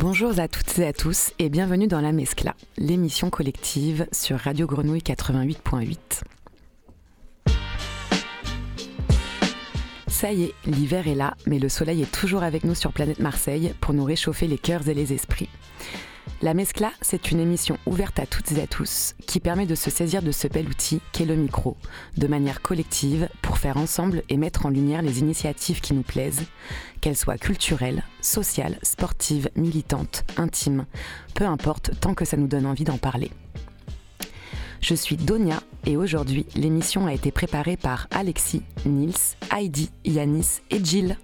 Bonjour à toutes et à tous et bienvenue dans La Mescla, l'émission collective sur Radio Grenouille 88.8. Ça y est, l'hiver est là, mais le soleil est toujours avec nous sur Planète Marseille pour nous réchauffer les cœurs et les esprits. La Mescla, c'est une émission ouverte à toutes et à tous qui permet de se saisir de ce bel outil qu'est le micro, de manière collective pour faire ensemble et mettre en lumière les initiatives qui nous plaisent, qu'elles soient culturelles, sociales, sportives, militantes, intimes, peu importe tant que ça nous donne envie d'en parler. Je suis Donia et aujourd'hui l'émission a été préparée par Alexis, Nils, Heidi, Yanis et Jill.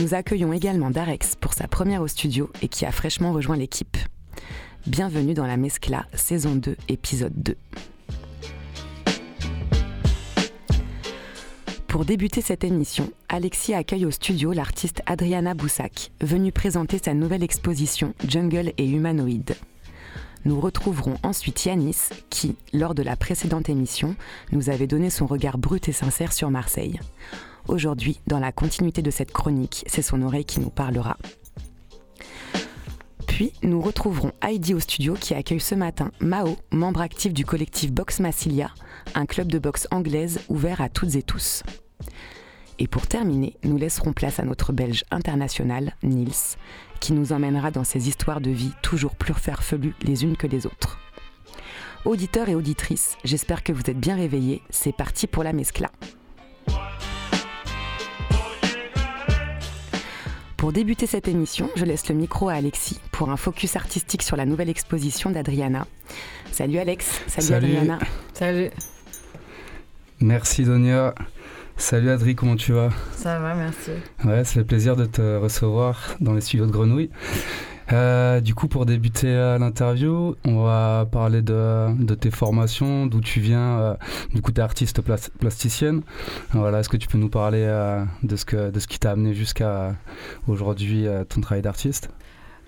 Nous accueillons également Darex pour sa première au studio et qui a fraîchement rejoint l'équipe. Bienvenue dans la Mescla, saison 2, épisode 2. Pour débuter cette émission, Alexis accueille au studio l'artiste Adriana Boussac, venue présenter sa nouvelle exposition Jungle et Humanoïde. Nous retrouverons ensuite Yanis, qui, lors de la précédente émission, nous avait donné son regard brut et sincère sur Marseille. Aujourd'hui, dans la continuité de cette chronique, c'est son oreille qui nous parlera. Puis, nous retrouverons Heidi au studio qui accueille ce matin Mao, membre actif du collectif Box Massilia, un club de boxe anglaise ouvert à toutes et tous. Et pour terminer, nous laisserons place à notre Belge international, Nils, qui nous emmènera dans ces histoires de vie toujours plus farfelues les unes que les autres. Auditeurs et auditrices, j'espère que vous êtes bien réveillés, c'est parti pour la mescla. Pour débuter cette émission, je laisse le micro à Alexis pour un focus artistique sur la nouvelle exposition d'Adriana. Salut Alex, salut, Adriana. Salut. Merci Donia. Salut Adri, comment tu vas? Ça va, merci. Ouais, ça fait plaisir de te recevoir dans les studios de Grenouille. Euh, du coup, pour débuter euh, l'interview, on va parler de, tes formations, d'où tu viens. Euh, du coup, tu es artiste plasticienne. Voilà, Est-ce que tu peux nous parler que, de ce qui t'a amené jusqu'à aujourd'hui ton travail d'artiste?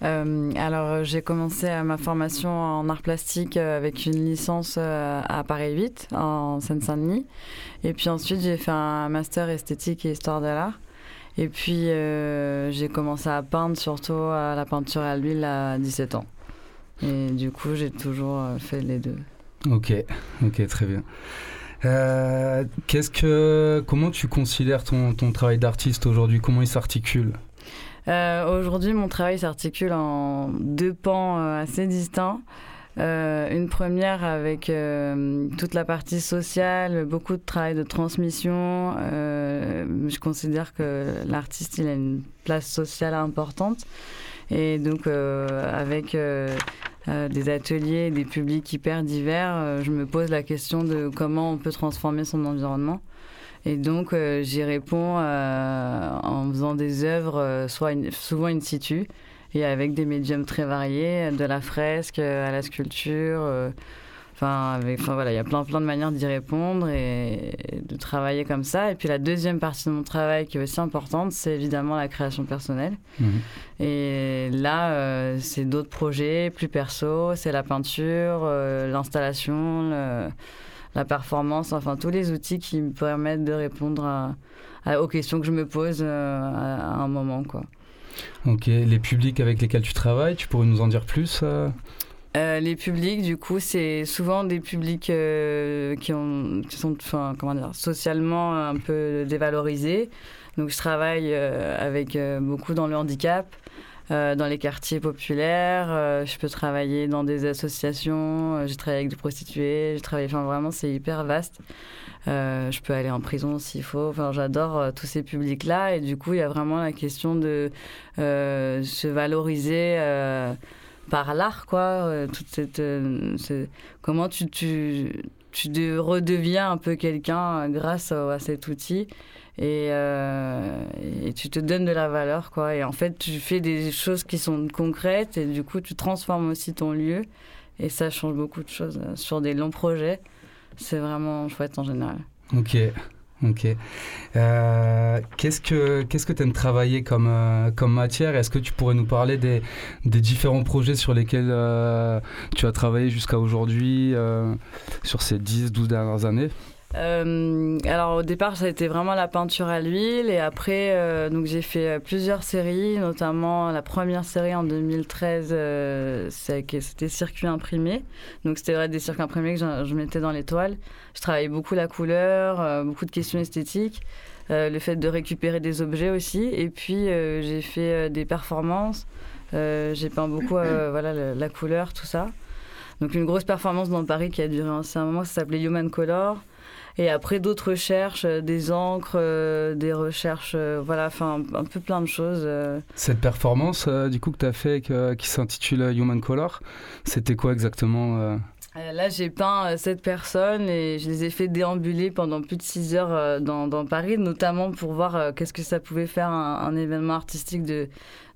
Alors j'ai commencé ma formation en art plastique avec une licence à Paris 8 en Seine-Saint-Denis et puis ensuite j'ai fait un master esthétique et histoire de l'art et puis, euh, j'ai commencé à peindre, surtout à la peinture à l'huile à 17 ans. Et du coup, j'ai toujours euh, fait les deux. Ok, ok, très bien. Euh, qu'est-ce que, comment tu considères ton, ton travail d'artiste aujourd'hui? Comment il s'articule? Aujourd'hui, mon travail s'articule en deux pans assez distincts. Euh, une première avec euh, toute la partie sociale, beaucoup de travail de transmission. Euh, je considère que l'artiste, il a une place sociale importante. Et donc, avec des ateliers, des publics hyper divers, je me pose la question de comment on peut transformer son environnement. Et donc, j'y réponds en faisant des œuvres, soit souvent in situ, et avec des médiums très variés, de la fresque à la sculpture. Euh, enfin, avec, enfin voilà, il y a plein, plein de manières d'y répondre et, de travailler comme ça. Et puis la deuxième partie de mon travail qui est aussi importante, c'est évidemment la création personnelle. Mhm. Et là, euh, c'est d'autres projets plus perso, c'est la peinture, euh, l'installation, la performance, enfin tous les outils qui me permettent de répondre aux questions que je me pose à, à un moment, quoi. Ok, les publics avec lesquels tu travailles, tu pourrais nous en dire plus euh euh, les publics, du coup, c'est souvent des publics euh, qui, ont, qui sont comment dire, socialement un peu dévalorisés. Donc, je travaille avec beaucoup dans le handicap, dans les quartiers populaires. je peux travailler dans des associations. j'ai travaillé avec des prostituées. J'ai travaillé, enfin, vraiment, c'est hyper vaste. Euh, je peux aller en prison s'il faut. Enfin, j'adore euh, tous ces publics-là. Et du coup, il y a vraiment la question de euh, se valoriser par l'art, quoi. toute cette, comment tu, tu, tu redeviens un peu quelqu'un grâce à, cet outil. Et, et, tu te donnes de la valeur, quoi. Et en fait, tu fais des choses qui sont concrètes et du coup, tu transformes aussi ton lieu. Et ça change beaucoup de choses sur des longs projets c'est vraiment chouette en général. Ok. Ok. Euh, qu'est-ce que qu'est-ce que aimes travailler comme euh, comme matière? Est-ce que tu pourrais nous parler des, des différents projets sur lesquels euh, tu as travaillé jusqu'à aujourd'hui sur ces 10 12 dernières années? Euh, alors au départ, ça a été vraiment la peinture à l'huile et après, euh, donc j'ai fait euh, plusieurs séries, notamment la première série en 2013, c'était circuit imprimé. Donc c'était des circuits imprimés que je, je, mettais dans les toiles. Je travaillais beaucoup la couleur, beaucoup de questions esthétiques, le fait de récupérer des objets aussi. Et puis j'ai fait des performances. j'ai peint beaucoup voilà la, la, couleur, tout ça. Donc une grosse performance dans Paris qui a duré un certain moment, ça s'appelait Human Color. Et après d'autres recherches, euh, des encres, euh, des recherches, euh, voilà, enfin un peu plein de choses. Cette performance du coup que tu as fait qui s'intitule Human Color, c'était quoi exactement Là, j'ai peint sept personnes et je les ai fait déambuler pendant plus de six heures dans, dans Paris, notamment pour voir qu'est-ce que ça pouvait faire un, événement artistique de,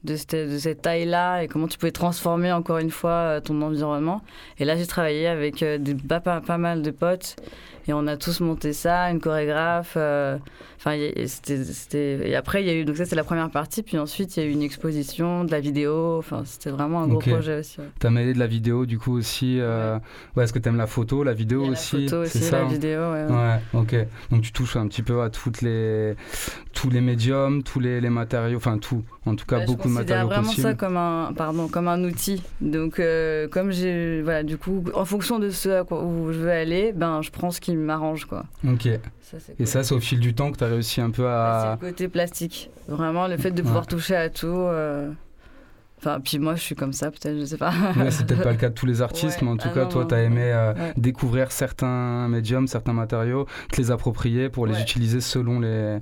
de cette, de cette taille-là et comment tu pouvais transformer encore une fois ton environnement. Et là, j'ai travaillé avec des, pas, pas, mal de potes et on a tous monté ça, une chorégraphe. Euh, enfin, c'était. Et après, il y a eu. Donc, ça, c'est la première partie. Puis ensuite, il y a eu une exposition, de la vidéo. Enfin, c'était vraiment un gros projet aussi. Tu as mêlé de la vidéo, du coup, aussi. Euh... Ouais, est-ce que tu aimes la photo, la vidéo aussi La photo aussi, ça, la vidéo, ouais. Ouais, ok. Donc, tu touches un petit peu à toutes les... tous les médiums, tous les, les matériaux. Enfin, tout. En tout cas, bah, beaucoup de matériaux vraiment possibles. ça comme un, pardon, comme un outil. Donc, euh, comme j'ai. Voilà, du coup, en fonction de ce où je veux aller, ben, je prends ce qui m'arrange, quoi. Ok. Et ça, c'est au fil du temps que tu as réussi un peu à. C'est le côté plastique. Vraiment, le fait de pouvoir toucher à tout. Euh, Enfin, puis moi, je suis comme ça, peut-être, je sais pas. c'est peut-être pas le cas de tous les artistes, mais en tout ah cas, toi, tu as aimé euh, découvrir certains médiums, certains matériaux, te les approprier pour les utiliser selon les,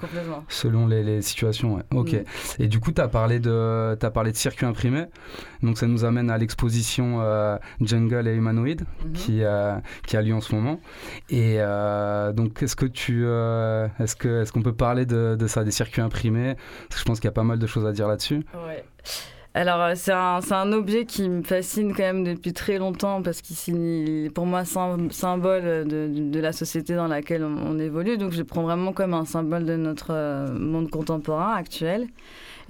selon les, situations. Ok. Mm. Et du coup, tu as, parlé de, as parlé de circuit imprimé. Donc, ça nous amène à l'exposition euh, Jungle et Humanoid mm-hmm. qui, euh, qui a lieu en ce moment. Et donc, est-ce que tu. est-ce qu'on est qu'on peut parler de, de, ça, des circuits imprimés? Parce que je pense qu'il y a pas mal de choses à dire là-dessus. Ouais. Alors, euh, c'est un, un, objet qui me fascine quand même depuis très longtemps parce qu'il est pour moi symbole de, de, la société dans laquelle on, évolue. Donc, je le prends vraiment comme un symbole de notre euh, monde contemporain actuel.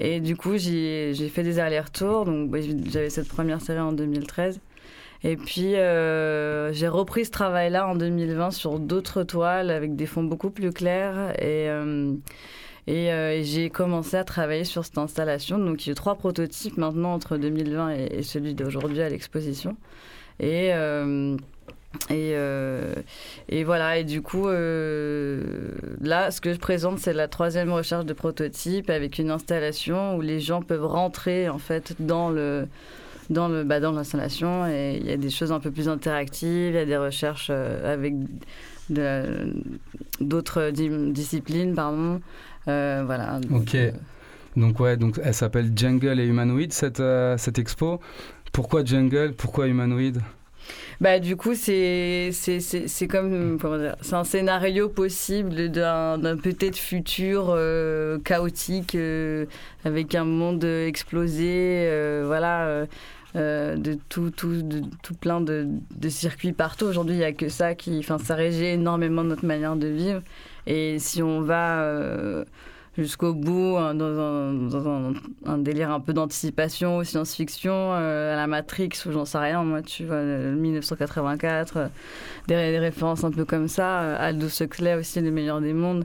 Et du coup, j'ai fait des allers-retours. Donc, bah, j'avais cette première série en 2013. Et puis, euh, j'ai repris ce travail-là en 2020 sur d'autres toiles avec des fonds beaucoup plus clairs. Et. Et, j'ai commencé à travailler sur cette installation. Donc il y a trois prototypes maintenant entre 2020 et, celui d'aujourd'hui à l'exposition. Et, euh, euh, voilà, et du coup, là, ce que je présente, c'est la troisième recherche de prototype avec une installation où les gens peuvent rentrer en fait dans le dans le bah, dans l'installation et il y a des choses un peu plus interactives, il y a des recherches avec d'autres disciplines, pardon. Euh, voilà. Ok. Euh, donc ouais, donc elle s'appelle Jungle et Humanoid cette, euh, cette expo. Pourquoi Jungle? Pourquoi Humanoid? Bah, du coup, c'est comme c'est un scénario possible d'un peut-être futur chaotique avec un monde explosé, voilà, de tout tout de, tout plein de, de circuits partout. Aujourd'hui, il y a que ça qui, enfin, ça régit énormément notre manière de vivre. Et si on va euh, jusqu'au bout hein, dans, un, délire un peu d'anticipation, science-fiction, euh, à la Matrix ou j'en sais rien, moi tu vois, 1984, euh, des, références un peu comme ça, Aldous Huxley aussi, Les meilleurs des mondes.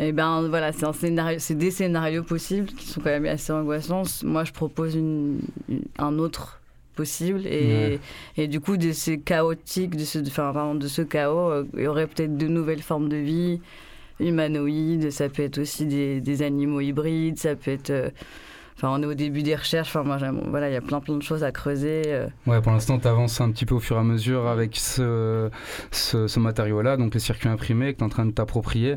Et ben voilà, c'est un scénario, c'est des scénarios possibles qui sont quand même assez angoissants. Moi, je propose une, un autre possible et, et, du coup de ces chaotiques, de ce, enfin, de ce chaos, il y aurait peut-être de nouvelles formes de vie humanoïdes, ça peut être aussi des, des animaux hybrides, ça peut être euh, Enfin, on est au début des recherches. Enfin, moi, voilà, il y a plein, plein de choses à creuser. Euh. Ouais, pour l'instant, tu avances un petit peu au fur et à mesure avec ce, ce, matériau-là, donc les circuits imprimés que tu es en train de t'approprier.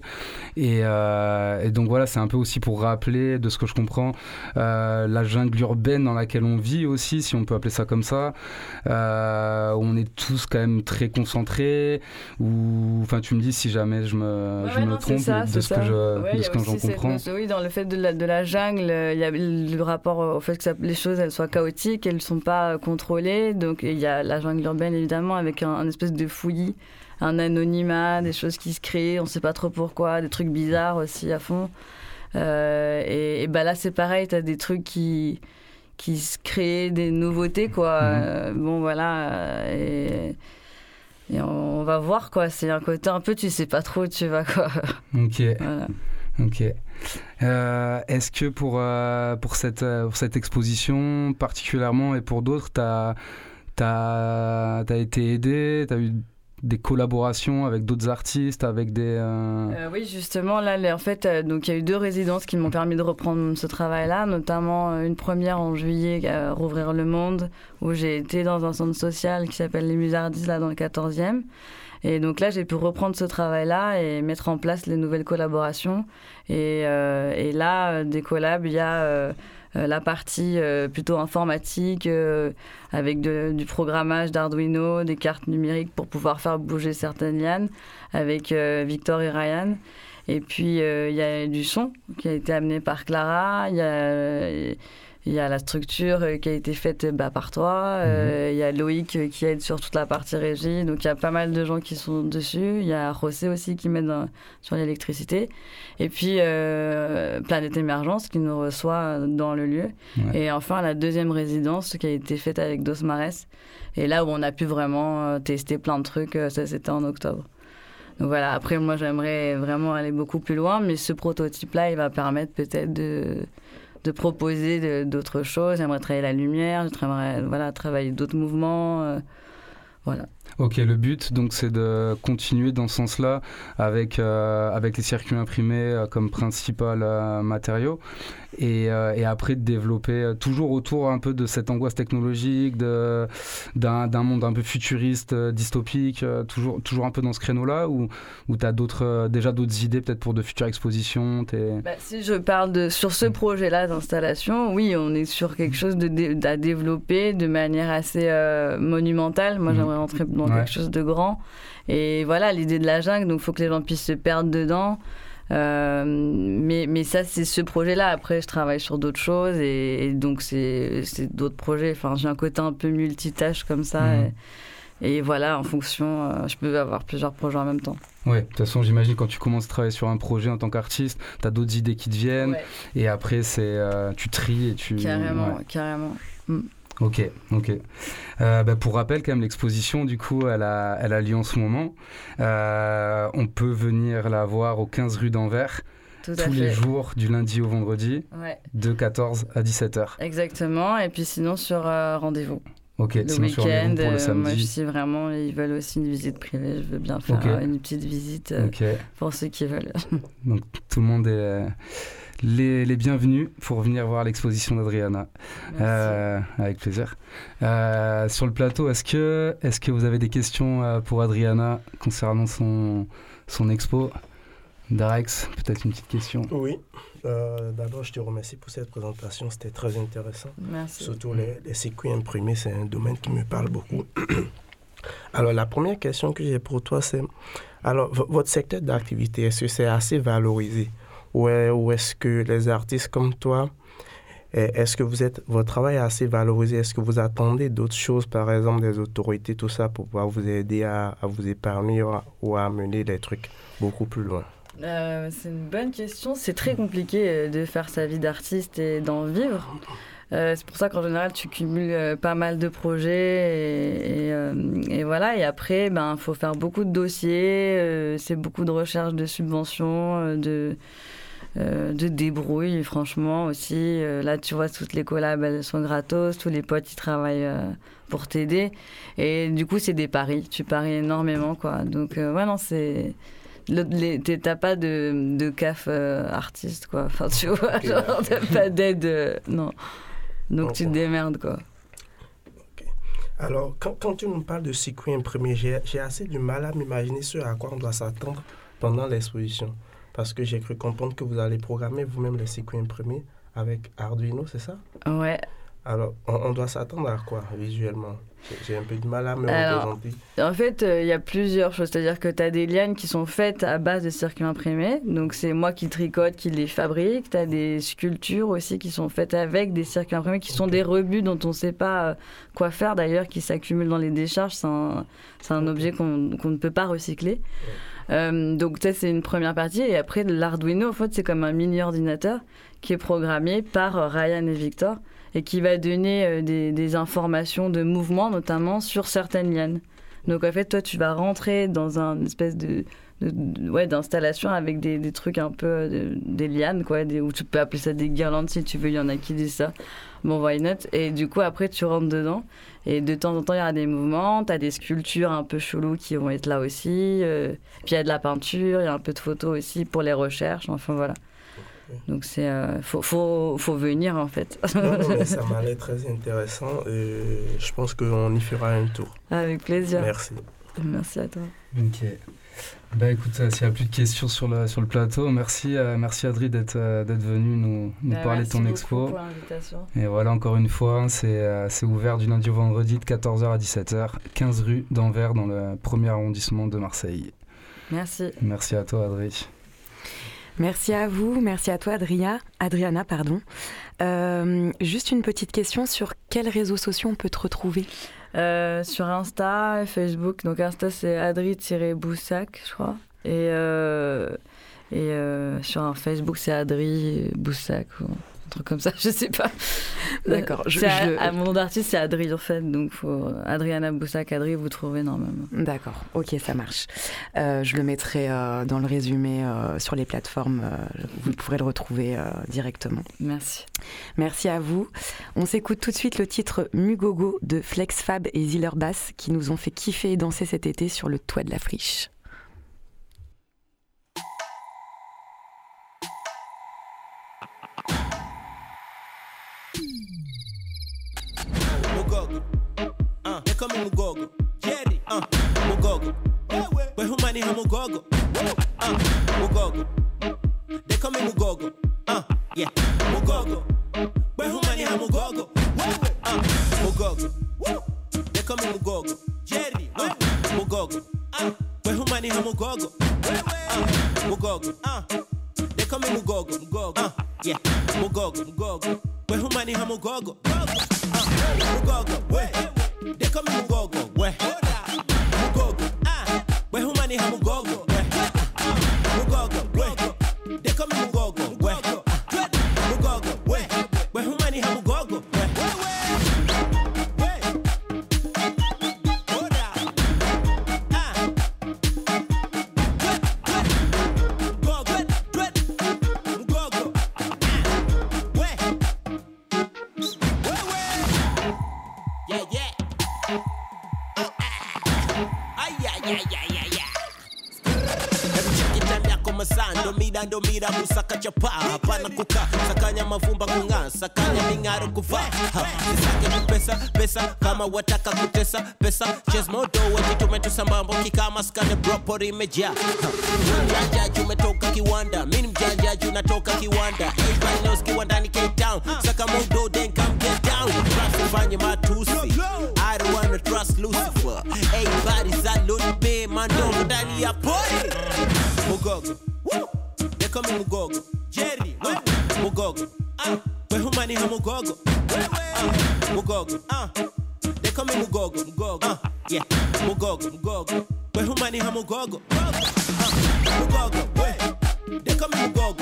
Et, euh, et, donc, voilà, c'est un peu aussi pour rappeler, de ce que je comprends, euh, la jungle urbaine dans laquelle on vit aussi, si on peut appeler ça comme ça, où on est tous quand même très concentrés. Ou, enfin, tu me dis si jamais je me, je me trompe de, ce que je, de ce que j'en comprends. oui, dans le fait de la, de la jungle, il y a le rapport au fait que les choses elles soient chaotiques, elles ne sont pas contrôlées. Donc il y a la jungle urbaine évidemment avec un, espèce de fouillis, un anonymat, des choses qui se créent, on ne sait pas trop pourquoi, des trucs bizarres aussi à fond. Euh, et, bah là c'est pareil, tu as des trucs qui, qui se créent, des nouveautés quoi. Mhm. Euh, bon voilà. Et, et on, va voir quoi. C'est un côté un peu, tu sais pas trop où tu vas quoi. Ok. Ok. Euh, est-ce que pour, euh, pour, cette, euh, cette exposition particulièrement et pour d'autres, tu as, été aidé Tu as eu des collaborations avec d'autres artistes, avec des... oui, justement, là, en fait, donc il y a eu deux résidences qui m'ont permis de reprendre ce travail-là, notamment une première en juillet, à Rouvrir le Monde, où j'ai été dans un centre social qui s'appelle les Musardis, là, dans le 14e. Et donc là, j'ai pu reprendre ce travail-là et mettre en place les nouvelles collaborations. Et, euh, là, euh, des collabs, il y a euh, la partie plutôt informatique avec du programmage d'Arduino, des cartes numériques pour pouvoir faire bouger certaines lianes avec Victor et Ryan. Et puis, il y a du son qui a été amené par Clara. Il y a il y a la structure euh, qui a été faite bah, par toi. Euh, mhm. il y a Loïc euh, qui aide sur toute la partie régie. Donc il y a pas mal de gens qui sont dessus. Il y a José aussi qui m'aide sur l'électricité. Et puis Planète Émergence qui nous reçoit dans le lieu. Et enfin la deuxième résidence qui a été faite avec Dos Mares. Et là où on a pu vraiment tester plein de trucs, ça c'était en octobre. Donc voilà, après moi j'aimerais vraiment aller beaucoup plus loin, mais ce prototype-là, il va permettre peut-être de de proposer d'autres choses. J'aimerais travailler la lumière, j'aimerais voilà, travailler d'autres mouvements. Euh, voilà. Ok, le but donc c'est de continuer dans ce sens-là avec, euh, avec les circuits imprimés euh, comme principal matériau et, et, après de développer toujours autour un peu de cette angoisse technologique, d'un monde un peu futuriste, dystopique, toujours, toujours un peu dans ce créneau-là ou, ou tu as d'autres, déjà d'autres idées peut-être pour de futures expositions bah, Si je parle de, sur ce projet-là d'installation, oui, on est sur quelque chose de, à développer de manière assez monumentale. Moi, mmh. j'aimerais rentrer dans quelque chose de grand. Et voilà, l'idée de la jungle, donc il faut que les gens puissent se perdre dedans. Euh, mais, mais ça, c'est ce projet-là. Après, je travaille sur d'autres choses et, donc c'est d'autres projets. Enfin, j'ai un côté un peu multitâche comme ça. Mhm. Et, voilà, en fonction, euh, je peux avoir plusieurs projets en même temps. Ouais, de toute façon, j'imagine quand tu commences à travailler sur un projet en tant qu'artiste, tu as d'autres idées qui te viennent. Et après, c'est euh, tu tries et tu. Carrément, carrément. Mm. Ok, ok. Euh, bah, pour rappel, quand même, l'exposition, du coup, elle a, elle a lieu en ce moment. Euh, on peut venir la voir au 15 rue d'Anvers. tous les jours, du lundi au vendredi, de 14 à 17h. Exactement, et puis sinon sur euh, rendez-vous. Ok, le week-end, pour le samedi. moi suis vraiment, ils veulent aussi une visite privée, je veux bien faire une petite visite pour ceux qui veulent. Donc tout le monde est les, bienvenus pour venir voir l'exposition d'Adriana. Euh, avec plaisir. Euh, sur le plateau, est-ce que, est que vous avez des questions euh, pour Adriana concernant son, son expo? Darex, peut-être une petite question Oui. D'abord, je te remercie pour cette présentation. C'était très intéressant. Merci. Surtout les, les circuits imprimés, c'est un domaine qui me parle beaucoup. Alors, la première question que j'ai pour toi, c'est alors, votre secteur d'activité, est-ce que c'est assez valorisé? Ou, est-ce que les artistes comme toi, est-ce que vous êtes, votre travail est assez valorisé? Est-ce que vous attendez d'autres choses, par exemple des autorités, tout ça, pour pouvoir vous aider à, vous épargner ou à mener des trucs beaucoup plus loin? Euh, C'est une bonne question. C'est très compliqué euh, de faire sa vie d'artiste et d'en vivre. Euh, c'est pour ça qu'en général, tu cumules pas mal de projets et, voilà. Et après, ben, faut faire beaucoup de dossiers. c'est beaucoup de recherche de subventions, de euh, de débrouille, franchement aussi. Euh, là, tu vois, toutes les collabs, elles sont gratos, tous les potes, ils travaillent euh, pour t'aider. Et du coup, c'est des paris. Tu paries énormément, quoi. Donc, ouais, non, c'est. T'as pas de, de CAF artiste, quoi. Enfin, tu vois, genre, t'as pas d'aide. non. Donc, tu te démerdes, quoi. Alors, quand, quand, tu nous parles de circuit imprimé, j'ai assez du mal à m'imaginer ce à quoi on doit s'attendre pendant l'exposition. Parce que j'ai cru comprendre que vous allez programmer vous-même les circuits imprimés avec Arduino, c'est ça? Ouais. Alors, on, doit s'attendre à quoi visuellement? J'ai un peu de mal à me représenter. En fait, euh, il y a plusieurs choses. C'est-à-dire que tu as des lianes qui sont faites à base de circuits imprimés. Donc, c'est moi qui tricote, qui les fabrique. Tu as des sculptures aussi qui sont faites avec des circuits imprimés, qui sont des rebuts dont on ne sait pas euh, quoi faire d'ailleurs, qui s'accumulent dans les décharges. C'est un, un, objet qu'on ne peut pas recycler. Euh, donc ça c'est une première partie et après l'Arduino en fait c'est comme un mini ordinateur qui est programmé par Ryan et Victor et qui va donner euh, des, informations de mouvement notamment sur certaines lianes. Donc en fait, toi, tu vas rentrer dans un espèce de, ouais, d'installation avec des, des, trucs un peu euh, des lianes, quoi, des, ou tu peux appeler ça des guirlandes si tu veux, il y en a qui disent ça. Bon, why not? Et du coup, après, tu rentres dedans. Et de temps en temps, il y a des mouvements, tu as des sculptures un peu cheloues qui vont être là aussi. Euh, puis il y a de la peinture, il y a un peu de photos aussi pour les recherches. Enfin, voilà. Donc c'est euh, faut, faut, faut, venir en fait. ça m'a l'air très intéressant et je pense qu'on y fera un tour. Avec plaisir. Merci. Merci à toi. Ok. Bah écoute, euh, s'il n'y a plus de questions sur le, sur le plateau, merci, euh, merci Adri d'être d'être venu nous, nous bah, parler de ton expo. Pour l'invitation. Et voilà, encore une fois, c'est ouvert du lundi au vendredi de 14h à 17h, 15 rue d'Anvers dans le premier arrondissement de Marseille. Merci. Merci à toi Adri. Merci à vous, merci à toi Adria, Adriana. Pardon. Euh, juste une petite question sur quels réseaux sociaux on peut te retrouver? Euh, Sur Insta et Facebook. Donc Insta c'est Adri-Boussac, je crois. Et, euh, et sur Facebook c'est Adri Boussac truc comme ça, je sais pas. D'accord. Je, À, mon nom d'artiste, c'est Adri en fait, donc faut Adriana Boussac, Adri, vous trouvez normalement. D'accord, ok, ça marche. Euh, je le mettrai euh, dans le résumé euh, sur les plateformes, vous pourrez le retrouver directement. Merci. Merci à vous. On s'écoute tout de suite le titre Mugogo de Flex Fab et Ziller Bass qui nous ont fait kiffer et danser cet été sur le toit de la friche. Kama mugogo. Jerry uh, mugogo. We humani ha mugogo? Uh, mugogo. They call me mugogo. Uh, yeah. Mugogo. We humani ha mugogo? Uh, mugogo. They call me mugogo. Jerry uh, mugogo. Uh, we humani ha mugogo? Uh, mugogo. Uh, they call me mugogo. Mugogo. Uh, yeah. Mugogo mugogo. We humani ha mugogo? uh, mugogo they call me Mugogo. Mugogo, ah. We humani ndomira kusaka chapa hapana kukaa sakanya mavumba kung'aa sakanya ming'aro kuvaa sisake pesa pesa kama wataka kutesa pesa. Chesmodo wejitumetusambambo kikama skane bropor imejaa mjanjaji umetoka kiwanda mini mjanjaji unatoka kiwanda. Eibanos kiwandani K-Town saka modo then come get down. Fanye matusi call me Mugogo. Jerry, what? Mugogo. Ah, we humani ha Mugogo. Ah, Mugogo. Ah, they call me Mugogo. Mugogo. Ah, yeah. Mugogo. Mugogo. We humani ha Mugogo. Ah, Mugogo. We. They call me Mugogo.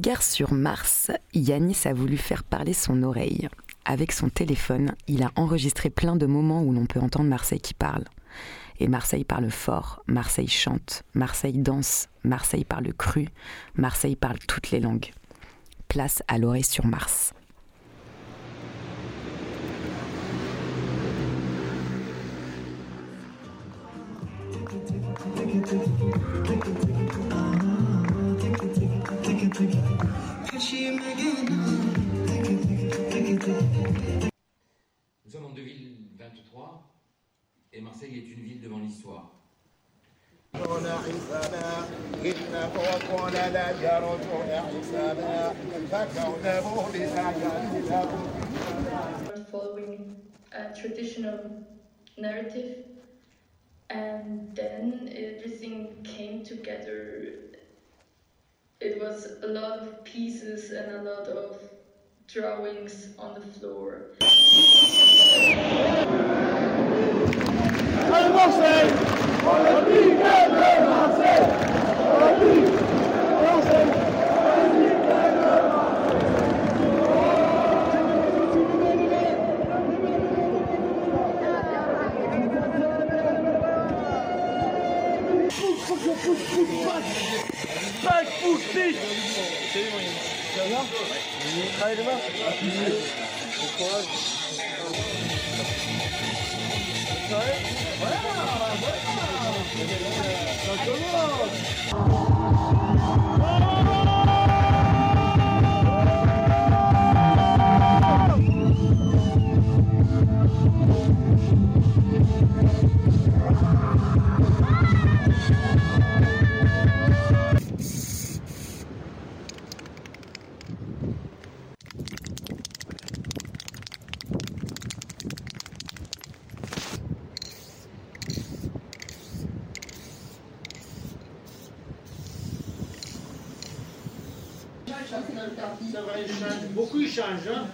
Regard sur Mars, Yanis a voulu faire parler son oreille. Avec son téléphone, il a enregistré plein de moments où l'on peut entendre Marseille qui parle. Et Marseille parle fort, Marseille chante, Marseille danse, Marseille parle cru, Marseille parle toutes les langues. Place à l'oreille sur Mars. Nous sommes en 2023 et Marseille est une ville devant l'histoire. following a traditional narrative and then everything came together it was a lot of pieces and a lot of drawings on the floor. Al Marseille! Marseille! 5 pouces 10 Salut Moyen. Tu vas bien Ouais. Travaille demain Bon courage. Voilà Voilà Ça commence Thank you. Beaucoup ils changent. Hein.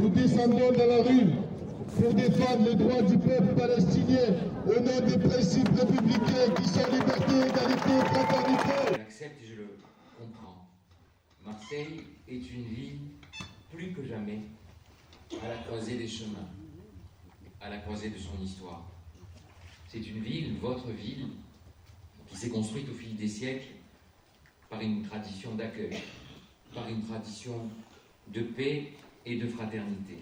Nous descendons dans la rue pour défendre les droits du peuple palestinien au nom des principes républicains le comprends. Marseille est une ville plus que jamais à la croisée des chemins, à la croisée de son histoire. C'est une ville, votre ville, qui s'est construite au fil des siècles par une tradition d'accueil, par une tradition de paix et de fraternité.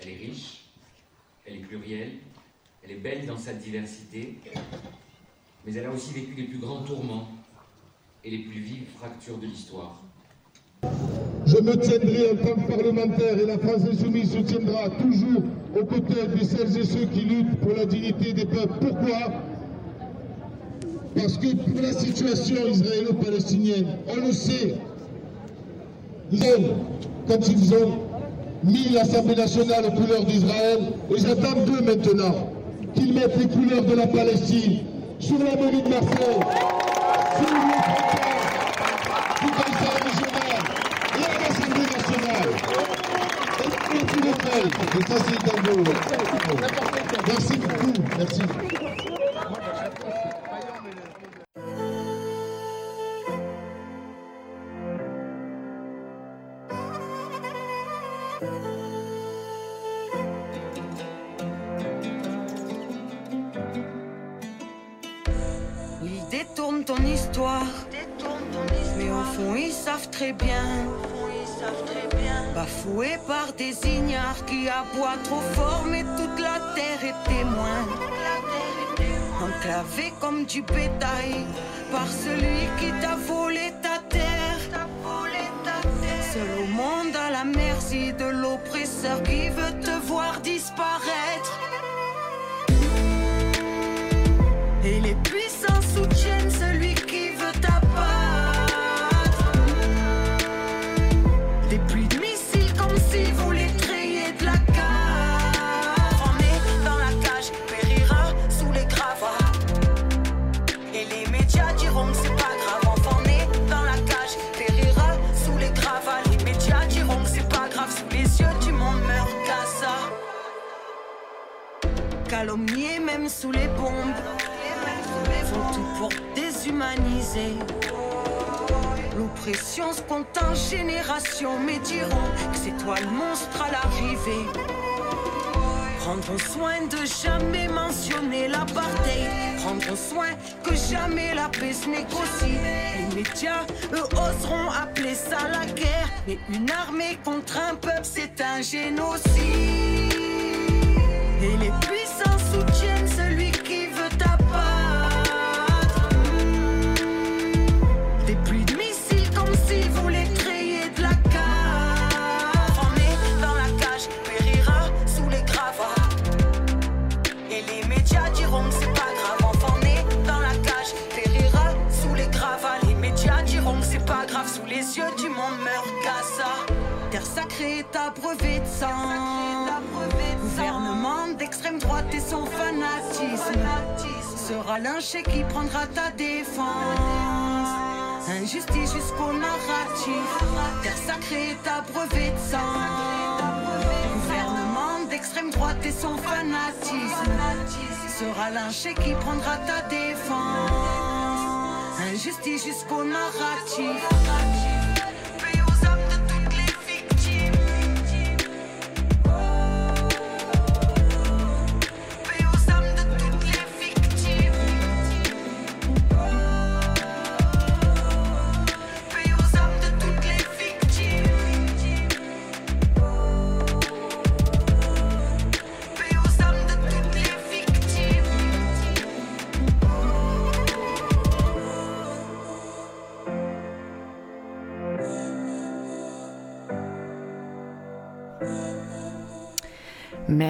Elle est riche, elle est plurielle, elle est belle dans sa diversité, mais elle a aussi vécu les plus grands tourments et les plus vives fractures de l'histoire. Je me tiendrai en tant que parlementaire et la France insoumise se tiendra toujours aux côtés de celles et ceux qui luttent pour la dignité des peuples. Pourquoi? Parce que pour la situation israélo-palestinienne, on le sait, quand ils ont mis l'Assemblée nationale aux couleurs d'Israël, et j'attends d'eux maintenant qu'ils mettent les couleurs de la Palestine sur la mairie de Marseille, sur frontière du conseil régional et à l'Assemblée nationale. Ça c'est. Merci beaucoup, merci. Des ignares qui aboient trop fort, mais toute la terre est témoin. Enclavé comme du bétail par celui qui t'a volé ta terre. Seul au monde à la merci de l'oppresseur qui veut te voir disparaître. Calomniés même sous les bombes. Font tout pour déshumaniser. L'oppression se compte en génération, mais diront que c'est toi le monstre à l'arrivée. Prendront soin de jamais mentionner l'apartheid. Prendront soin que jamais la paix se négocie. Les médias, eux, oseront appeler ça la guerre. Mais une armée contre un peuple, c'est un génocide. Et les to change. Sera lynché qui prendra ta défense. Injustice jusqu'au narratif. Terre sacrée est abreuvée de sang. Gouvernement d'extrême droite et son fanatisme. Sera lynché qui prendra ta défense. Injustice jusqu'au narratif.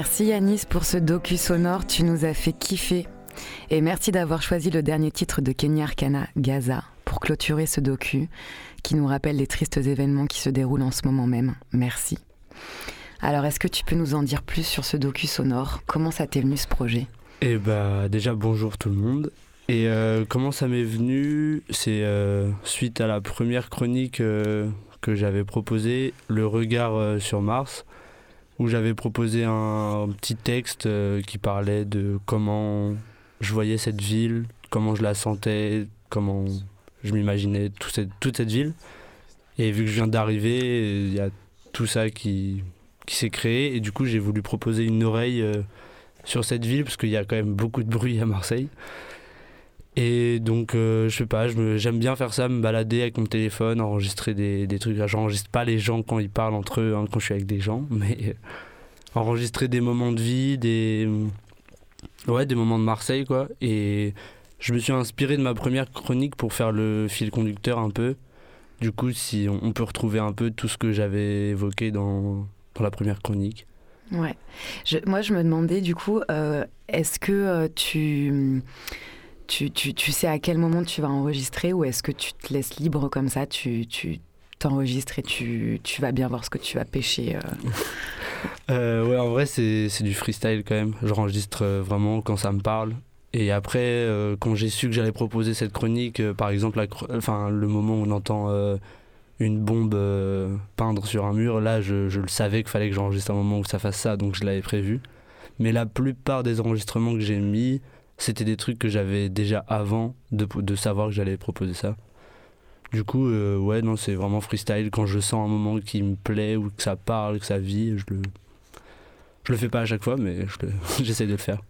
Merci Yanis pour ce docu sonore, tu nous as fait kiffer. Et merci d'avoir choisi le dernier titre de Kenya Arcana, Gaza, pour clôturer ce docu qui nous rappelle les tristes événements qui se déroulent en ce moment même. Merci. Alors, est-ce que tu peux nous en dire plus sur ce docu sonore? Comment ça t'est venu ce projet? Et bah déjà bonjour tout le monde. Et euh, comment ça m'est venu? C'est euh, suite à la première chronique euh, que j'avais proposée, Le regard sur Mars, où j'avais proposé un, petit texte euh, qui parlait de comment je voyais cette ville, comment je la sentais, comment je m'imaginais toute cette ville. Et vu que je viens d'arriver, il y a tout ça qui, qui s'est créé. Et du coup, j'ai voulu proposer une oreille euh, sur cette ville, parce qu'il y a quand même beaucoup de bruit à Marseille. Et donc, euh, je sais pas, j'aime bien faire ça, me balader avec mon téléphone, enregistrer des, des trucs. J'enregistre pas les gens quand ils parlent entre eux, hein, quand je suis avec des gens, mais enregistrer des moments de vie, des. Ouais, des moments de Marseille, quoi. Et je me suis inspiré de ma première chronique pour faire le fil conducteur un peu. Du coup, si on, peut retrouver un peu tout ce que j'avais évoqué dans, dans la première chronique. Ouais. Moi, je me demandais du coup, euh, est-ce que euh, tu, tu, tu, tu sais à quel moment tu vas enregistrer ou est-ce que tu te laisses libre comme ça, tu, t'enregistres et tu, tu vas bien voir ce que tu vas pêcher euh. Euh, ouais, en vrai, c'est du freestyle quand même. J'enregistre euh, vraiment quand ça me parle. Et après, euh, quand j'ai su que j'allais proposer cette chronique, par exemple, la enfin, le moment où on entend une bombe peindre sur un mur, là, je, je le savais qu'il fallait que j'enregistre un moment où ça fasse ça, donc je l'avais prévu. Mais la plupart des enregistrements que j'ai mis, c'était des trucs que j'avais déjà avant de, de savoir que j'allais proposer ça. Du coup, euh, ouais, non, c'est vraiment freestyle. Quand je sens un moment qui me plaît ou que ça parle, que ça vit, je le, je le fais pas à chaque fois, mais je j'essaie de le faire.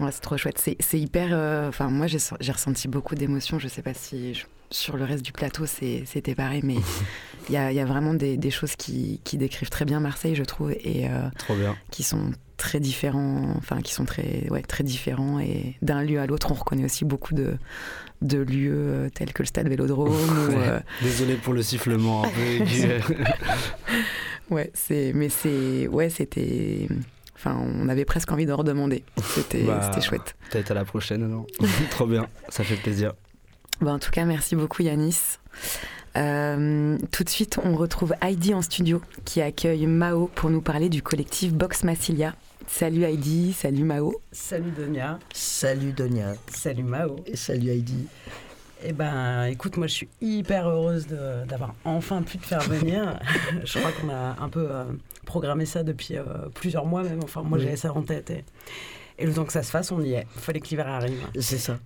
Ouais, c'est trop chouette. C'est hyper. euh, Enfin, moi, j'ai ressenti beaucoup d'émotions. Je sais pas si je- sur le reste du plateau c'était pareil, mais il y a, y a vraiment des, des choses qui, qui décrivent très bien Marseille, je trouve, et euh, Trop bien. qui sont très différents. Enfin, qui sont très, ouais, très différents. Et d'un lieu à l'autre, on reconnaît aussi beaucoup de, de lieux euh, tels que le stade Vélodrome. ou, euh, Désolé pour le sifflement ouais, c'est. Mais c'est. Ouais, c'était. Enfin, on avait presque envie de redemander. C'était Bah, c'était chouette. Peut-être à la prochaine alors. Trop bien, ça fait plaisir. Bon, en tout cas, merci beaucoup Yanis. Euh, tout de suite, on retrouve Heidi en studio qui accueille Mao pour nous parler du collectif Box Massilia. Salut Heidi, salut Mao. Salut Donia. Salut Donia. Salut Mao. Et salut Heidi. Eh ben, écoute, moi je suis hyper heureuse d'avoir enfin pu te faire venir. je crois qu'on a un peu euh, programmé ça depuis euh, plusieurs mois même. Enfin, moi Oui. j'avais ça en tête. Et, Et le temps que ça se fasse, on y est. Il fallait que l'hiver arrive. C'est ça.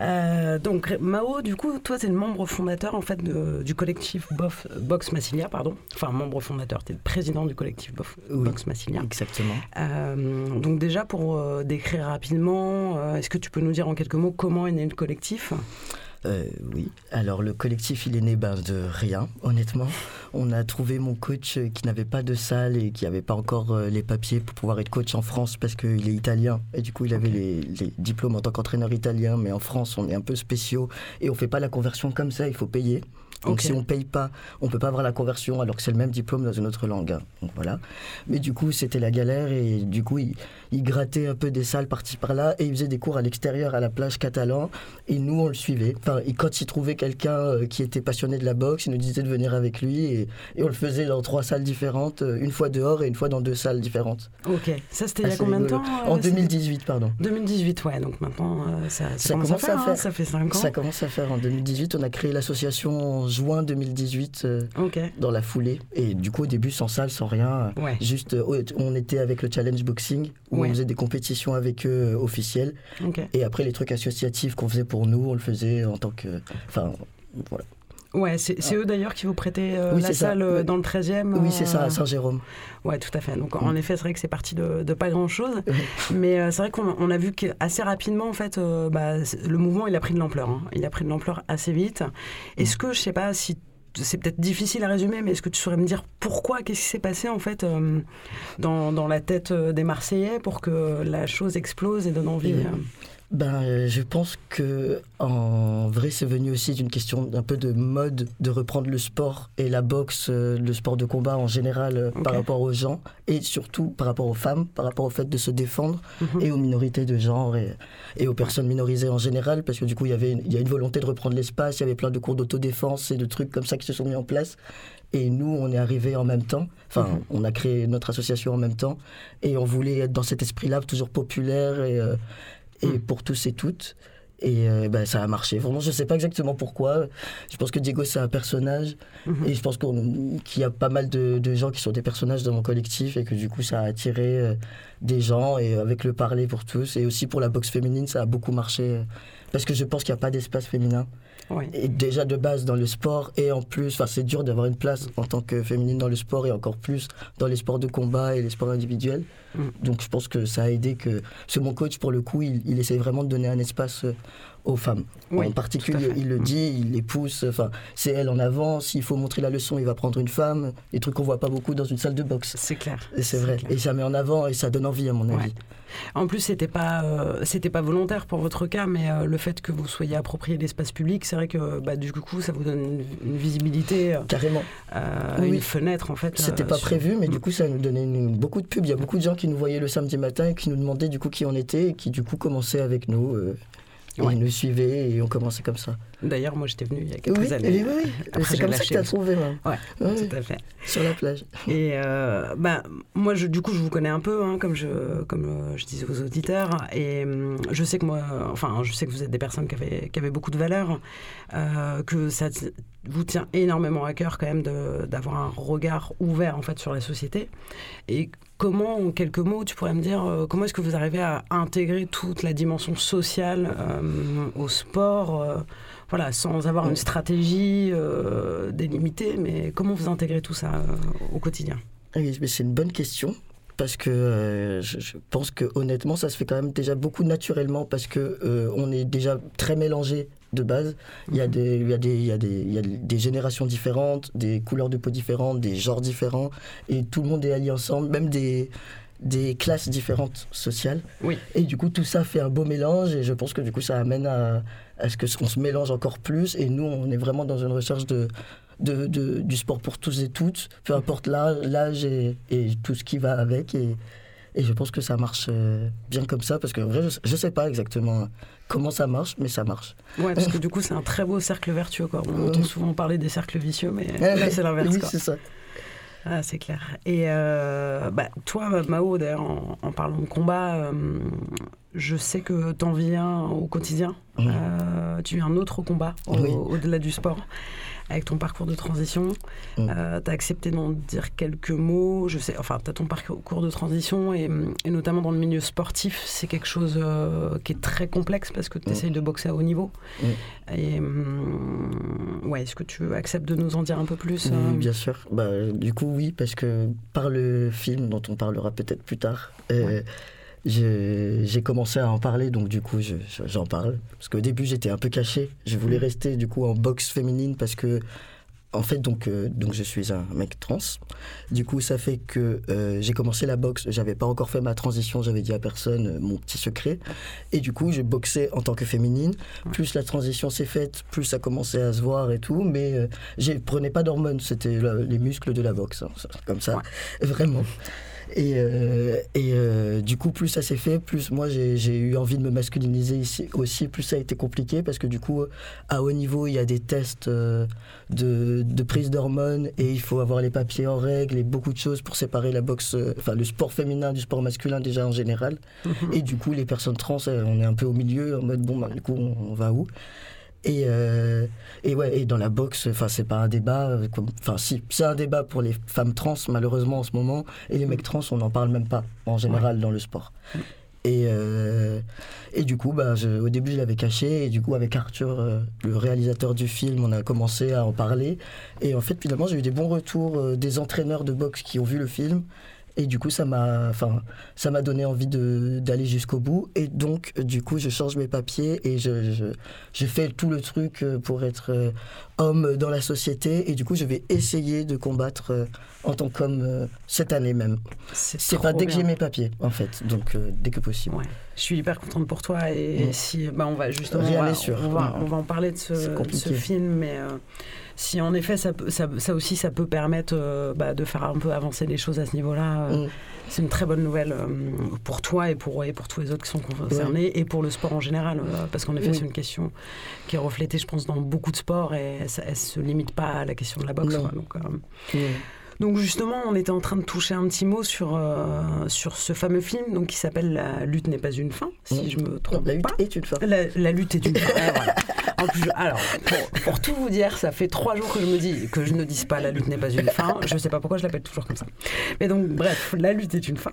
Euh, donc Mao, du coup, toi, tu es le membre fondateur en fait de- du collectif Bof, Box Massilia, pardon. Enfin, membre fondateur, tu es le président du collectif Bof, Box Massilia. Exactement. Euh, donc déjà, pour euh, décrire rapidement, euh, est-ce que tu peux nous dire en quelques mots comment est né le collectif? Euh, oui, alors le collectif il est né ben, de rien, honnêtement. On a trouvé mon coach euh, qui n'avait pas de salle et qui n'avait pas encore euh, les papiers pour pouvoir être coach en France parce qu'il est italien. Et du coup il avait les, les diplômes en tant qu'entraîneur italien, mais en France on est un peu spéciaux et on fait pas la conversion comme ça, il faut payer. Donc si on paye pas, on peut pas avoir la conversion alors que c'est le même diplôme dans une autre langue. hein. Donc voilà. Mais du coup c'était la galère et du coup il, il grattait un peu des salles par-ci par-là et il faisait des cours à l'extérieur à la plage catalan et nous on le suivait. Enfin, et quand il trouvait quelqu'un euh, qui était passionné de la boxe, il nous disait de venir avec lui et, et on le faisait dans trois salles différentes, euh, une fois dehors et une fois dans deux salles différentes. Ok, ça c'était il y a combien de temps euh, En c'était- 2018, pardon. 2018, ouais, donc maintenant ça, ça Ça commence, commence à faire, à hein, faire. ça fait 5 ans. Ça commence à faire en 2018. On a créé l'association juin 2018 euh, dans la foulée. Et du coup, au début, sans salle, sans rien. Ouais. Juste, euh, on était avec le challenge boxing où Ouais. on faisait des compétitions avec eux euh, officielles. Et après, les trucs associatifs qu'on faisait pour nous, on le faisait en tant que. Enfin, voilà. Ouais, c'est c'est eux d'ailleurs qui vous prêtaient euh, Oui, la ça. salle euh, dans le 13e Oui, c'est ça, euh, à Saint-Jérôme. Ouais, tout à fait. Donc en effet, c'est vrai que c'est parti de, de pas grand-chose. Mais euh, c'est vrai qu'on on a vu qu'assez rapidement, en fait, euh, bah, le mouvement, il a pris de l'ampleur. hein. Il a pris de l'ampleur assez vite. Est-ce que, je sais pas si... C'est peut-être difficile à résumer, mais est-ce que tu saurais me dire pourquoi, qu'est-ce qui s'est passé en fait euh, dans, dans la tête euh, des Marseillais pour que la chose explose et donne envie. Ben, euh, je pense que en vrai, c'est venu aussi d'une question d'un peu de mode de reprendre le sport et la boxe, euh, le sport de combat en général euh, par rapport aux gens et surtout par rapport aux femmes, par rapport au fait de se défendre Mhm. et aux minorités de genre et, et aux personnes minorisées en général parce que du coup, il y avait une, il y a une volonté de reprendre l'espace, il y avait plein de cours d'autodéfense et de trucs comme ça qui se sont mis en place. Et nous, on est arrivés en même temps. Enfin, Mhm. on a créé notre association en même temps. Et on voulait être dans cet esprit-là, toujours populaire et, euh, et Mhm. pour tous et toutes. Et euh, ben, ça a marché. Vraiment, je ne sais pas exactement pourquoi. Je pense que Diego, c'est un personnage. Mhm. Et je pense qu'on- qu'il y a pas mal de, de gens qui sont des personnages dans mon collectif. Et que du coup, ça a attiré euh, des gens. Et avec le parler pour tous. Et aussi pour la boxe féminine, ça a beaucoup marché. euh, Parce que je pense qu'il n'y a pas d'espace féminin. Et déjà de base dans le sport. Et en plus, c'est dur d'avoir une place en tant que féminine dans le sport. Et encore plus dans les sports de combat et les sports individuels. Mm. Donc je pense que ça a aidé que... Parce que mon coach, pour le coup, il, il essaie vraiment de donner un espace euh, aux femmes. Oui, en particulier, il le dit, il les pousse. Enfin, c'est elle en avant. S'il faut montrer la leçon, il va prendre une femme. Des trucs qu'on voit pas beaucoup dans une salle de boxe. C'est clair. Et c'est vrai. clair. Et ça met en avant et ça donne envie, à mon avis. Ouais. En plus, c'était pas, euh, c'était pas volontaire pour votre cas, mais euh, le fait que vous soyez approprié l'espace public, c'est vrai que bah, du coup, ça vous donne une, une visibilité, euh, Carrément. euh, Oui. une fenêtre en fait. C'était pas sur- prévu, mais du coup, ça nous donnait une- beaucoup de pubs. Il y a beaucoup de gens qui nous voyaient le samedi matin et qui nous demandaient du coup qui on était et qui du coup commençaient avec nous. et Ouais. ils nous suivaient et on commençait comme ça. D'ailleurs, moi, j'étais venu il y a quelques Oui, années. oui, oui. Après, C'est comme ça que tu as trouvé. Ouais, Ouais. tout à fait. Sur la plage. Et euh, bah, moi, je, du coup, je vous connais un peu, hein, comme, je, comme euh, je disais aux auditeurs. Et hum, je sais que moi, enfin, je sais que vous êtes des personnes qui avaient, qui avaient beaucoup de valeur, euh, que ça vous tient énormément à cœur quand même d'avoir un regard ouvert en fait sur la société. Et comment, en quelques mots, tu pourrais me dire euh, comment est-ce que vous arrivez à intégrer toute la dimension sociale euh, au sport euh, voilà, sans avoir une stratégie euh, délimitée, mais comment vous intégrez tout ça euh, au quotidien? Ah Oui, mais c'est une bonne question. Parce que euh, je, je pense que honnêtement, ça se fait quand même déjà beaucoup naturellement parce que euh, on est déjà très mélangé de base. Il y a des, il y a des, il y a des, il y a des générations différentes, des couleurs de peau différentes, des genres différents, et tout le monde est allié ensemble, même des des classes différentes sociales. Oui. Et du coup, tout ça fait un beau mélange, et je pense que du coup, ça amène à, à ce que on se mélange encore plus. Et nous, on est vraiment dans une recherche de de, de- du sport pour tous et toutes, peu importe l'âge et, et tout ce qui va avec. Et, et je pense que ça marche euh, bien comme ça, parce que en vrai, je ne sais pas exactement comment ça marche, mais ça marche. Ouais, parce que du coup, c'est un très beau cercle vertueux. Quoi. On entend souvent parler des cercles vicieux, mais c'est l'inverse. Oui, c'est ça. Ah, c'est clair. Et euh, bah, toi, Mao, d'ailleurs, en, en parlant de combat, euh, je sais que t'en viens au quotidien. Euh, tu viens un autre combat au- Oui. au-delà du sport. Avec ton parcours de transition. Mm. Euh, tu as accepté d'en dire quelques mots. Je sais, enfin, tu as ton parcours de transition et, et notamment dans le milieu sportif, c'est quelque chose euh, qui est très complexe parce que tu essayes de boxer à haut niveau. Mm. Et hum, ouais, est-ce que tu acceptes de nous en dire un peu plus Oui, euh, bien sûr. Bah, du coup, oui, parce que par le film dont on parlera peut-être plus tard, j'ai commencé à en parler, donc du coup, je- je- j'en parle. Parce qu'au début, j'étais un peu caché. Je voulais rester du coup en boxe féminine parce que, en fait, donc, euh, donc je suis un mec trans. Du coup, ça fait que euh, j'ai commencé la boxe. J'avais pas encore fait ma transition. J'avais dit à personne euh, mon petit secret. Et du coup, je boxais en tant que féminine. Plus la transition s'est faite, plus ça commençait à se voir et tout. Mais je prenais pas d'hormones. C'était les muscles de la boxe, hein, comme ça, vraiment. Et, euh, et euh, du coup, plus ça s'est fait, plus moi j'ai eu envie de me masculiniser ici aussi, plus ça a été compliqué parce que du coup, à haut niveau, il y a des tests euh, de, de prise d'hormones et il faut avoir les papiers en règle et beaucoup de choses pour séparer la boxe, euh, enfin le sport féminin du sport masculin déjà en général. Mhm. Et du coup, les personnes trans, on est un peu au milieu en mode bon, bah, du coup, on, on va où? Et, euh, et ouais, et dans la boxe, enfin, c'est pas un débat. euh, Enfin, si, c'est un débat pour les femmes trans, malheureusement, en ce moment. Et les mecs trans, on n'en parle même pas, en général, dans le sport. Et, euh, et du coup, bah, je- au début, je l'avais caché. Et du coup, avec Arthur, euh, le réalisateur du film, on a commencé à en parler. Et en fait, finalement, j'ai eu des bons retours des entraîneurs de boxe qui ont vu le film. Et du coup, ça m'a, enfin, ça m'a donné envie d'aller jusqu'au bout. Et donc, du coup, je change mes papiers et je, je, je fais tout le truc euh, pour être euh, homme dans la société. Et du coup, je vais essayer de combattre euh, en tant qu'homme euh, cette année même. C'est pas dès que j'ai mes papiers, en fait. Donc, euh, dès que possible. Je suis hyper contente pour toi et Mm. si bah on va justement Rien on va, n'est sûr. on va, on va en parler de ce, de film mais euh, si en effet ça, peut- ça, ça aussi ça peut permettre euh, bah, de faire un peu avancer les choses à ce niveau-là Mm. c'est une très bonne nouvelle pour toi et pour, et pour tous les autres qui sont concernés et pour le sport en général parce qu'en effet Oui. c'est une question qui est reflétée je pense dans beaucoup de sports et ça, elle se limite pas à la question de la boxe quoi. donc, donc justement, on était en train de toucher un petit mot sur, euh, sur ce fameux film donc, qui s'appelle La lutte n'est pas une fin, si Mm. je me trompe La lutte pas. est une fin. La, la lutte est une fin. Ouais, voilà. En plus, je- alors, pour, pour tout vous dire, ça fait trois jours que je me dis que je ne dise pas la lutte n'est pas une fin. Je sais pas pourquoi je l'appelle toujours comme ça. Mais donc, bref, la lutte est une fin.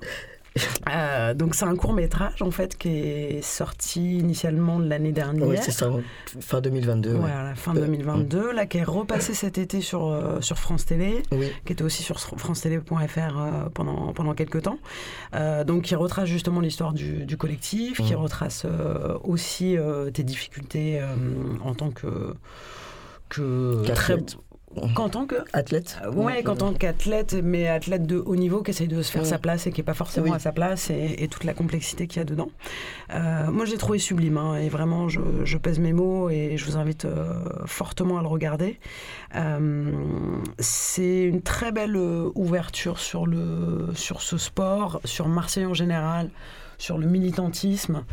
Euh, donc c'est un court métrage en fait qui est sorti initialement l'année dernière. Oui, c'est ça, fin 2022. ouais. Ouais, à la fin Euh, 2022, là qui est repassé cet été sur, euh, sur France Télé, qui était aussi sur francetélé.fr euh, pendant, pendant quelques temps. Donc qui retrace justement l'histoire du, du collectif, qui Mm. retrace aussi tes difficultés en tant que... que très. Qu'en tant que Athlète Euh, ouais, qu'en tant qu'athlète, mais athlète de haut niveau qui essaye de se faire Ouais. sa place et qui n'est pas forcément Oui. à sa place et, et toute la complexité qu'il y a dedans. Euh, moi, j'ai trouvé sublime hein, et vraiment, je, je pèse mes mots et je vous invite euh, fortement à le regarder. Euh, c'est une très belle euh, ouverture sur, le, sur ce sport, sur Marseille en général, sur le militantisme.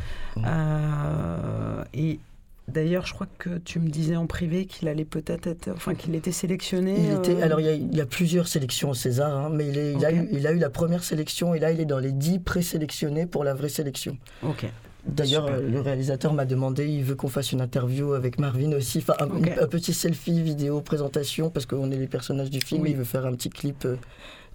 Euh, et D'ailleurs, je crois que tu me disais en privé qu'il allait peut-être être, enfin qu'il était sélectionné. Il était, euh, alors il y, a, il y a plusieurs sélections au César, hein, mais il, est- il a eu, il a eu la première sélection et là il est dans les 10 présélectionnés pour la vraie sélection. Ok. D'ailleurs, Super. euh, le réalisateur m'a demandé, il veut qu'on fasse une interview avec Marvin aussi, enfin un, petit selfie, vidéo, présentation, parce qu'on est les personnages du film, Oui. il veut faire un petit clip euh,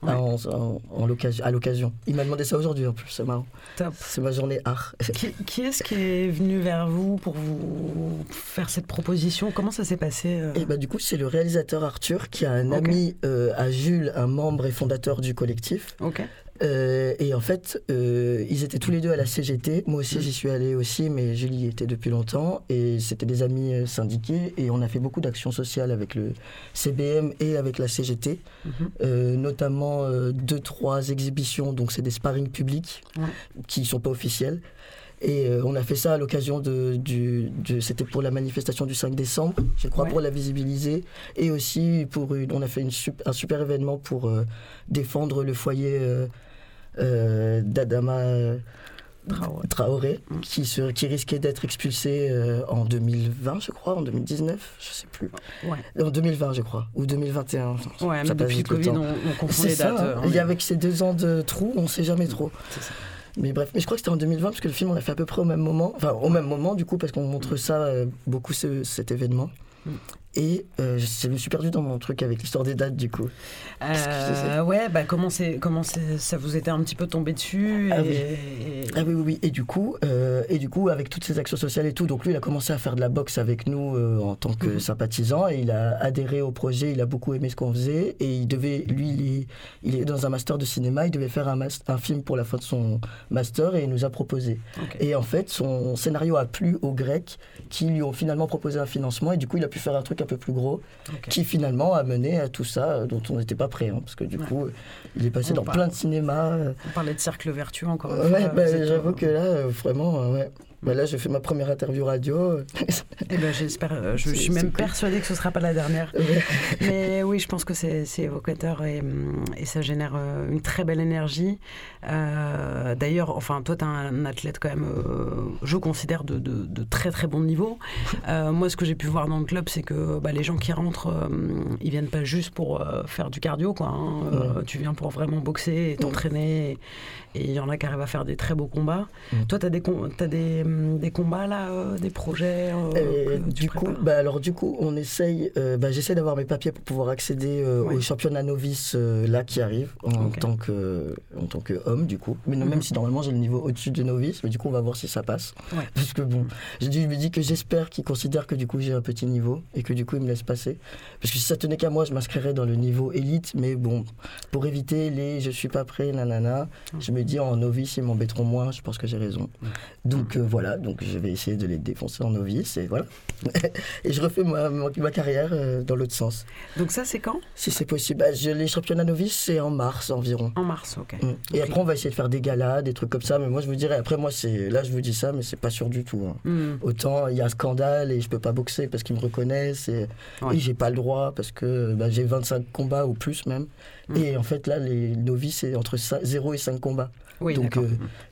Ouais. en- en- en l'occasion- à l'occasion. Il m'a demandé ça aujourd'hui en plus, c'est marrant. Top. C'est ma journée art. Qui, qui est-ce qui est venu vers vous pour vous faire cette proposition? Comment ça s'est passé euh? Et bah du coup, c'est le réalisateur Arthur qui a un ami euh, à Jules, un membre et fondateur du collectif. Ok. Euh, et en fait, euh, ils étaient tous les deux à la CGT. Moi aussi, j'y suis allé aussi, mais Julie y était depuis longtemps. Et c'était des amis euh, syndiqués. Et on a fait beaucoup d'actions sociales avec le CBM et avec la CGT. Mhm. Euh, notamment deux, trois exhibitions. Donc, c'est des sparring publics Ouais. qui ne sont pas officiels. Et on a fait ça à l'occasion de, du, de- c'était pour la manifestation du 5 décembre, je crois, Ouais. pour la visibiliser. Et aussi, pour une, on a fait une un super événement pour défendre le foyer euh, d'Adama euh, Traoré. Traoré, qui, se- qui risquait d'être expulsé euh, en 2020, je crois, en 2019, je sais plus. Ouais. En 2020, je crois, ou 2021. Ouais, Ça mais depuis le Covid, temps. on, on confond C'est les ça, dates. hein. Il y a avec ces deux ans de trou, on sait jamais trop. C'est ça. Mais bref, mais je crois que c'était en 2020 parce que le film on l'a fait à peu près au même moment, enfin au même moment du coup parce qu'on montre ça euh, beaucoup ce- cet événement. Et euh, je, me suis perdu dans mon truc avec l'histoire des dates, du coup. Euh, ouais, bah comment, c'est, comment ça vous était un petit peu tombé dessus Ah et- oui. et- Ah oui, oui, oui. Et du coup, euh, et du coup, avec toutes ces actions sociales et tout, donc lui, il a commencé à faire de la boxe avec nous euh, en tant que Mhm. sympathisant. Et il a adhéré au projet. Il a beaucoup aimé ce qu'on faisait. Et il devait, lui, il est, il est dans un master de cinéma. Il devait faire un, film pour la fin de son master et il nous a proposé. Et en fait, son scénario a plu aux Grecs qui lui ont finalement proposé un financement. Et du coup, il a pu faire un truc un peu plus gros qui finalement a mené à tout ça euh, dont on n'était pas prêt. hein, parce que du Ouais. coup, euh, il est passé On dans parle- plein de cinémas. euh, On parlait de cercle vertueux encore une Ouais, fois. bah, j'avoue que là, vraiment, ouais. Bah, là, j'ai fait ma première interview radio. Eh ben, j'espère, euh, je suis même cool. persuadée que ce sera pas la dernière. Ouais. Mais oui, je pense que c'est évocateur et, et ça génère euh, une très belle énergie. Euh, D'ailleurs, enfin, toi, tu es un athlète quand même, euh, je considère, de, de- de très très bon niveau. Euh, moi, ce que j'ai pu voir dans le club, c'est que bah, les gens qui rentrent, ils viennent pas juste pour faire du cardio. Quoi, hein. Tu viens pour vraiment boxer et t'entraîner. Et il y en a qui arrivent à faire des très beaux combats. Toi, tu as, des, des combats là, euh, des projets euh, du coup, bah, alors du coup, on essaye, euh, bah, j'essaie d'avoir mes papiers pour pouvoir accéder euh, Ouais. au championnat novice euh, là qui arrive en tant que en tant que homme du coup. Mais non, Mhm. même si normalement j'ai le niveau au-dessus de novice, mais du coup on va voir si ça passe. Ouais. Parce que bon, je, dis, je me dis que j'espère qu'il considère que du coup j'ai un petit niveau et que du coup il me laisse passer. Parce que si ça tenait qu'à moi, je m'inscrirais dans le niveau élite, mais bon, pour éviter les je suis pas prêt, nanana, je me dis en novice ils m'embêteront moins. Je pense que j'ai raison. Donc euh, voilà, donc je vais essayer de les défoncer en novice et voilà. et je refais ma, ma, ma carrière euh, dans l'autre sens. Donc ça, c'est quand? Si c'est possible. Bah, je- les championnats novices, c'est en mars environ. En mars, ok. Mm. Et après, on va essayer de faire des galas, des trucs comme ça. Mais moi, je vous dirais, après, moi, c'est là, je vous dis ça, mais c'est pas sûr du tout. hein. Mm. Autant il y a un scandale et je peux pas boxer parce qu'ils me reconnaissent et, Ouais. et j'ai pas le droit parce que bah, j'ai 25 combats ou plus même. Mm. Et en fait, là, les novices, c'est entre 0 et 5 combats. Oui, Donc, euh,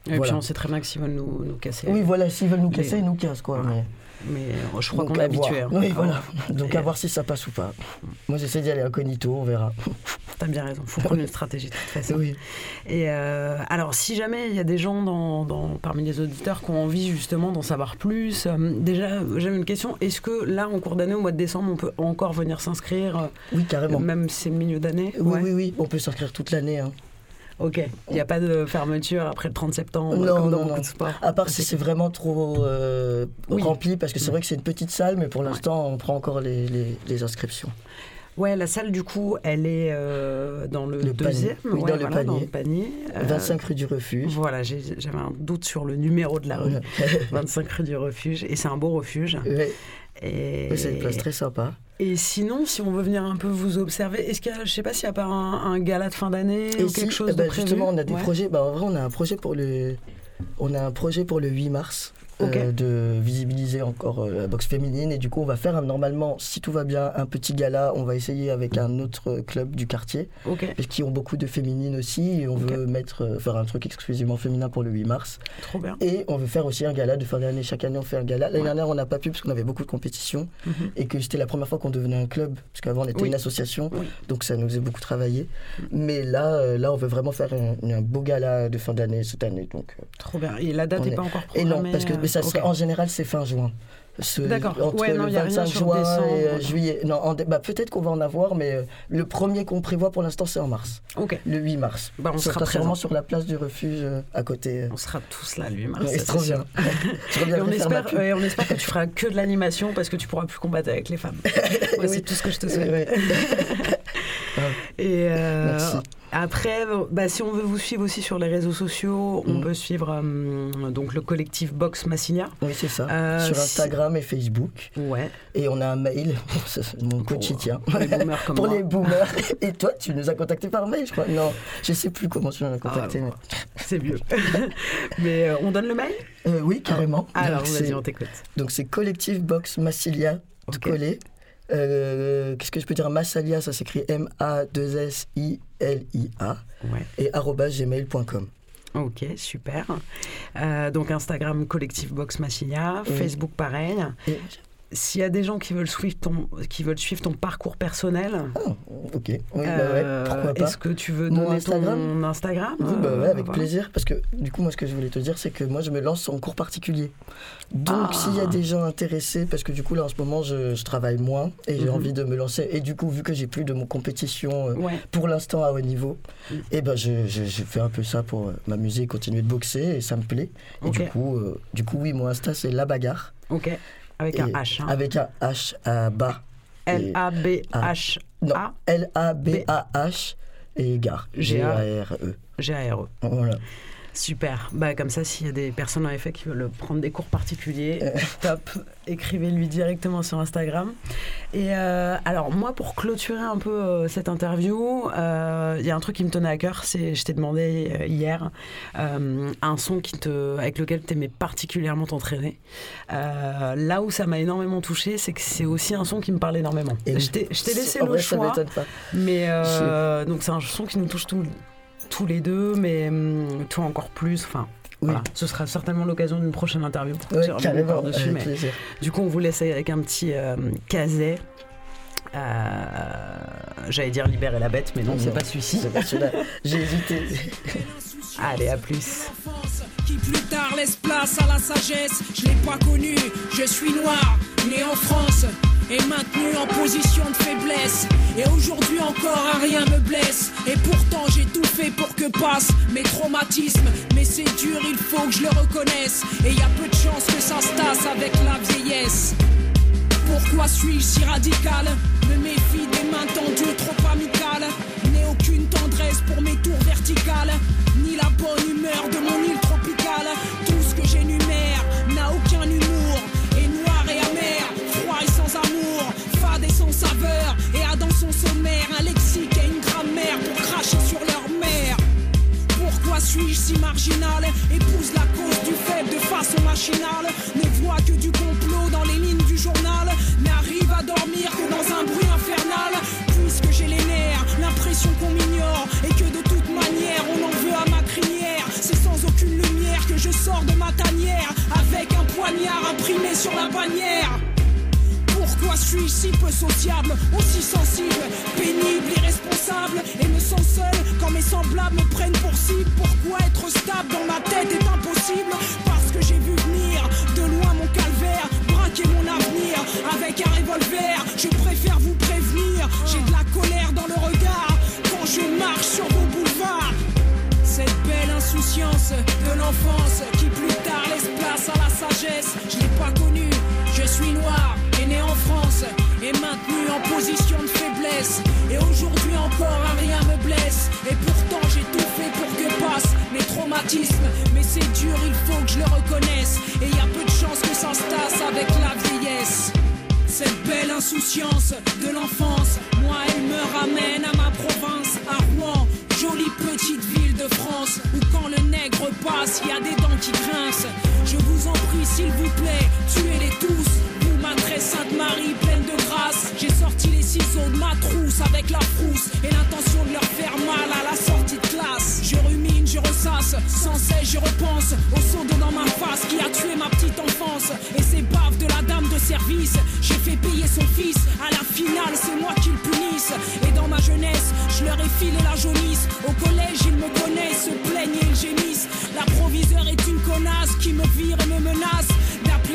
Et puis voilà. on sait très bien que s'ils veulent nous, nous casser. Oui, voilà, s'ils veulent nous les- casser, ils nous cassent, quoi. Ouais. Mais... Mais euh, je crois qu'on est habitué. hein. Oui, voilà. Donc Et- à voir si ça passe ou pas. Moi j'essaie d'y aller incognito, on verra. T'as bien raison. Faut prendre une stratégie de toute façon. Oui. Et euh, alors, si jamais il y a des gens dans, dans- parmi les auditeurs qui ont envie justement d'en savoir plus, euh, déjà, j'avais une question. Est-ce que là, en cours d'année, au mois de décembre, on peut encore venir s'inscrire, Oui, carrément. même si c'est le milieu d'année? Oui, Ouais. oui, oui, on peut s'inscrire toute l'année. hein. Ok. Il n'y a pas de fermeture après le 30 septembre, Non, comme dans non, beaucoup non. de sports. À part si c'est vraiment trop euh, Oui. rempli, parce que c'est Mm. vrai que c'est une petite salle, mais pour l'instant on prend encore les, les- les inscriptions. Ouais, la salle, du coup, elle est euh, dans le, Le panier. deuxième, Oui, ouais, dans le dans panier. le panier. Euh, 25 rue du Refuge. Voilà, j'avais un doute sur le numéro de la rue. 25 rue du Refuge. Et c'est un beau refuge. Ouais, Et, c'est une place très sympa. Et sinon, si on veut venir un peu vous observer, est-ce qu'il y a, je sais pas s'il n'y a pas un, un gala de fin d'année Et ou si, quelque chose eh ben, de prévu justement, on a des Ouais. projets. Bah, en vrai, on a un projet pour le, on a un projet pour le 8 mars. Euh, de visibiliser encore euh, la boxe féminine. Et du coup on va faire normalement si tout va bien un petit gala. On va essayer avec un autre club du quartier. Ok, parce qui ont beaucoup de féminines aussi. Et on veut mettre euh, faire un truc exclusivement féminin pour le 8 mars. Trop bien. et on veut faire aussi un gala de fin d'année. Chaque année on fait un gala. L'année Ouais. dernière on n'a pas pu parce qu'on avait beaucoup de compétitions. Mhm. et que c'était la première fois qu'on devenait un club. Parce qu'avant on était Oui. une association. Oui. donc ça nous faisait beaucoup travailler. Mais là là on veut vraiment faire un, un beau gala de fin d'année cette année. Donc Trop bien. Et la date n'est est- pas encore et programmée non parce que mais ça en général c'est fin juin D'accord. entre Ouais, non, le y a rien 25 sur juin et euh, juillet non en dé- bah, peut-être qu'on va en avoir mais euh, le premier qu'on prévoit pour l'instant c'est en mars Ok. le 8 mars Bah, on sera sûrement sur la place du refuge euh, à côté. On sera tous là, lui, Mars. Ouais, ça, c'est trop bien. Et on, espère, pub. ouais, on espère que tu feras que de l'animation parce que tu pourras plus combattre avec les femmes. Oui. C'est tout ce que je te souhaite. Et euh, Merci. Après, bah, si on veut vous suivre aussi sur les réseaux sociaux, on Mm. peut suivre euh, donc le collectif Box Massinia. Oui, c'est ça. Euh, Sur si- Instagram et Facebook. Ouais. Et on a un mail, mon Pour- quotidien. pour les boomers comme Pour moi. les boomers. Et toi, tu nous as contacté par mail, je crois. Non, je sais plus comment tu nous as contacté. Ah, C'est mieux. Mais euh, on donne le mail? Mais- oui, carrément. Alors, Donc, vas-y, on t'écoute. Donc c'est Collectif Box Massilia, tout Ok. collé. Euh, Qu'est-ce que je peux dire? Massalia, ça s'écrit M-A-2-S-I-L-I-A. Ouais. Et gmail.com. Ok, super. Euh, donc Instagram collectif Box Massinia, Oui. Facebook pareil. Et s'il y a des gens qui veulent suivre ton, qui veulent suivre ton parcours personnel, Ok, oui, bah ouais, euh, pourquoi pas. est-ce que tu veux Mon donner Instagram ton Instagram Oui, bah ouais, avec voilà. plaisir. Parce que du coup, moi, ce que je voulais te dire, c'est que moi, je me lance en cours particulier. Donc, Ah. s'il y a des gens intéressés, parce que du coup, là, en ce moment, je, je travaille moins et j'ai Mhm. envie de me lancer. Et du coup, vu que j'ai plus de mon compétition euh, Ouais. pour l'instant à haut niveau, Mm. et ben, je, je, je fais un peu ça pour euh, m'amuser, continuer de boxer et ça me plaît. Et du coup, euh, du coup, oui, mon Insta, c'est la bagarre. Ok. Avec un H. hein. Avec un H à bas. L-A-B-H. Non. L-A-B-A-H et gare. G-A-R-E. G-A-R-E. Voilà. Super. Bah, comme ça, s'il y a des personnes en effet qui veulent prendre des cours particuliers, top. Écrivez-lui directement sur Instagram. Et euh, alors, moi, pour clôturer un peu euh, cette interview, euh, il y a un truc qui me tenait à cœur. C'est, je t'ai demandé euh, hier euh, un son qui te, avec lequel tu aimais particulièrement t'entraîner. Euh, là où ça m'a énormément touché, c'est que c'est aussi un son qui me parle énormément. Et je t'ai, laissé le vrai, choix. m'étonne pas. Mais euh, donc c'est un son qui nous touche tous, tous les deux, mais hum, toi encore plus. Enfin, voilà. ce sera certainement l'occasion d'une prochaine interview pour Ouais, carrément, avec Mais plaisir. du coup, on vous laisse avec un petit euh, caset. Euh, J'allais dire libérer la bête, mais non, c'est Non, pas celui-ci. c'est pas celui-là. J'ai hésité. Allez, à plus. qui plus tard laisse place à la sagesse. Je l'ai pas connu, je suis noir, né en France et maintenu en position de faiblesse. Et aujourd'hui encore un rien me blesse. Et pourtant j'ai tout fait pour que passent mes traumatismes. Mais c'est dur, il faut que je le reconnaisse. Et y a peu de chances que ça se tasse avec la vieillesse. Pourquoi suis-je si radical? Me méfie des mains tendues trop amicales N'ai aucune tendresse pour mes tours verticales Ni la bonne humeur de mon île Son sommaire un lexique et une grammaire Pour cracher sur leur mère. Pourquoi suis-je si marginal Épouse la cause du faible de façon machinale? Ne vois que du complot dans les lignes du journal N'arrive à dormir que dans un bruit infernal. Puisque j'ai les nerfs, l'impression qu'on m'ignore Et que de toute manière on en veut à ma crinière. C'est sans aucune lumière que je sors de ma tanière Avec un poignard imprimé sur la bannière pourquoi suis-je si peu sociable, aussi sensible, pénible, irresponsable Et me sens seul quand mes semblables me prennent pour cible. Pourquoi être stable dans ma tête est impossible? Parce que j'ai vu venir de loin mon calvaire Braquer mon avenir avec un revolver. Je préfère vous prévenir, j'ai de la colère dans le regard Quand je marche sur vos boulevards. Cette belle insouciance de l'enfance qui plus tard laisse place à la sagesse. Je l'ai pas connue, je suis noir France et maintenu en position de faiblesse. Et aujourd'hui encore un rien me blesse. Et pourtant j'ai tout fait pour que passent mes traumatismes. Mais c'est dur, il faut que je le reconnaisse. Et y a peu de chances que ça se tasse avec la vieillesse. Cette belle insouciance de l'enfance, moi elle me ramène à ma province, à Rouen, jolie petite ville de France, où quand le nègre passe, y a des dents qui grincent. Je vous en prie, s'il vous plaît, tuez-les tous. Trousse avec la frousse et l'intention de leur faire mal à la sortie de classe. Je rumine, je ressasse, sans cesse je repense au seau dans ma face qui a tué ma petite enfance et ces baves de la dame de service. J'ai fait payer son fils, à la finale c'est moi qui le punisse. Et dans ma jeunesse, je leur ai filé la jaunisse. Au collège, ils me connaissent, se plaignent et ils gémissent. La proviseure est une connasse qui me vire et me menace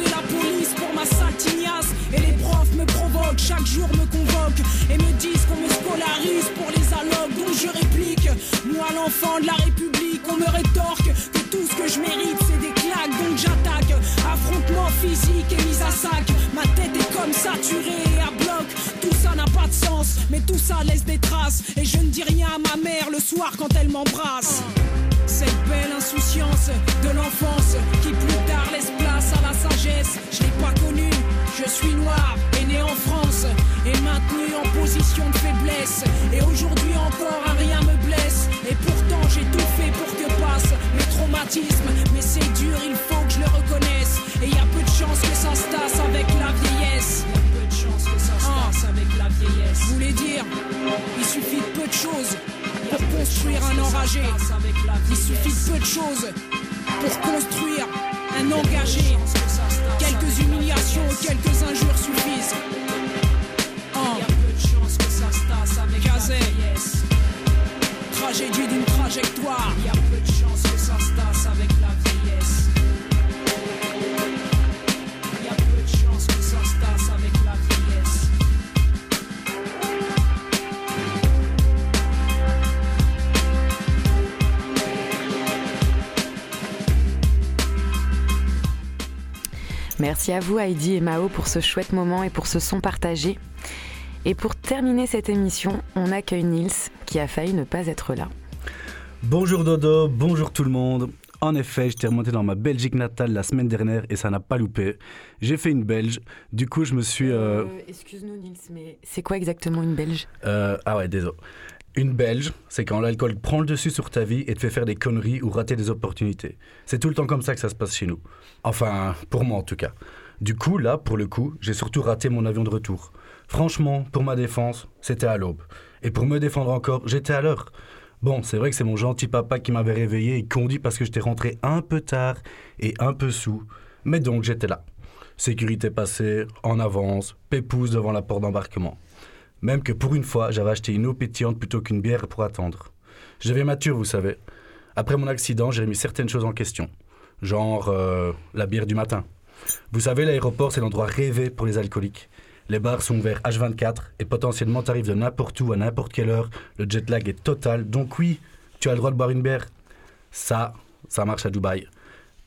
la police pour ma sale tignasse. Et les profs me provoquent, chaque jour me convoquent et me disent qu'on me scolarise pour les allocs. Donc je réplique, moi l'enfant de la République, on me rétorque que tout ce que je mérite c'est des claques. Donc j'attaque, affrontement physique et mise à sac. Ma tête est comme saturée et à bloc. Tout ça n'a pas de sens, mais tout ça laisse des traces. Et je ne dis rien à ma mère le soir quand elle m'embrasse. Cette belle insouciance de l'enfance qui plus tard laisse place sagesse. Je l'ai pas connue, je suis noir et né en France et maintenu en position de faiblesse. Et aujourd'hui encore un rien me blesse. Et pourtant j'ai tout fait pour que passent mes traumatismes. Mais c'est dur, il faut que je le reconnaisse. Et y a peu de chances que ça se tasse avec la vieillesse. Y a peu de chances que ça se tasse avec la vieillesse. Je voulais dire, il suffit de peu de choses pour construire un enragé. Il suffit de peu de choses pour construire un engagé. Quelques humiliations, quelques injures suffisent. Hein. Y a peu de chance que ça se tasse avec Gazet. La Tragédie d'une trajectoire. Y a peu de chance que ça se tasse avec Merci à vous Heidi et Mao pour ce chouette moment et pour ce son partagé. Et pour terminer cette émission, on accueille Nils qui a failli ne pas être là. Bonjour Dodo, bonjour tout le monde. En effet, j'étais remonté dans ma Belgique natale la semaine dernière et ça n'a pas loupé. J'ai fait une Belge, du coup je me suis... euh, Excuse-nous Nils, mais c'est quoi exactement une Belge? Euh, ah ouais, désolé. Une Belge, c'est quand l'alcool prend le dessus sur ta vie et te fait faire des conneries ou rater des opportunités. C'est tout le temps comme ça que ça se passe chez nous. Enfin, pour moi en tout cas. Du coup, là, pour le coup, j'ai surtout raté mon avion de retour. Franchement, pour ma défense, c'était à l'aube. Et pour me défendre encore, j'étais à l'heure. Bon, c'est vrai que c'est mon gentil papa qui m'avait réveillé et conduit parce que j'étais rentré un peu tard et un peu sous. Mais donc j'étais là. Sécurité passée, en avance, pépouze devant la porte d'embarquement. Même que pour une fois, j'avais acheté une eau pétillante plutôt qu'une bière pour attendre. J'avais mature, vous savez. Après mon accident, j'ai remis certaines choses en question. Genre euh, la bière du matin. Vous savez, l'aéroport, c'est l'endroit rêvé pour les alcooliques. Les bars sont ouverts H24 et potentiellement t'arrives de n'importe où à n'importe quelle heure. Le jet lag est total. Donc oui, tu as le droit de boire une bière. Ça, ça marche à Dubaï.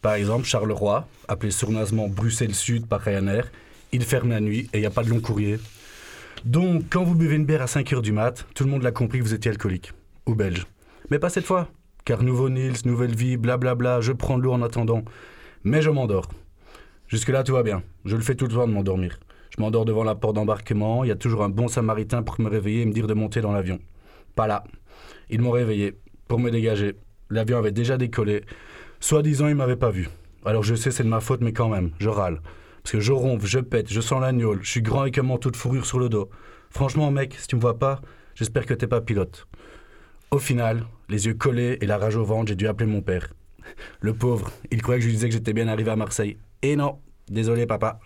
Par exemple, Charleroi, appelé sournoisement Bruxelles Sud par Ryanair, il ferme la nuit et il n'y a pas de long courrier. Donc, quand vous buvez une bière à 5h du mat, tout le monde l'a compris que vous étiez alcoolique. Ou belge. Mais pas cette fois. Car nouveau Nils, nouvelle vie, blablabla, je prends de l'eau en attendant. Mais je m'endors. Jusque-là, tout va bien. Je le fais tout le temps de m'endormir. Je m'endors devant la porte d'embarquement, il y a toujours un bon samaritain pour me réveiller et me dire de monter dans l'avion. Pas là. Ils m'ont réveillé, pour me dégager. L'avion avait déjà décollé. Soi-disant, ils m'avaient pas vu. Alors je sais, c'est de ma faute, mais quand même, je râle. Parce que je ronfle, je pète, je sens l'agnole, je suis grand avec un manteau de fourrure sur le dos. Franchement, mec, si tu me vois pas, j'espère que t'es pas pilote. Au final, les yeux collés et la rage au ventre, j'ai dû appeler mon père. Le pauvre, il croyait que je lui disais que j'étais bien arrivé à Marseille. Et non, désolé papa.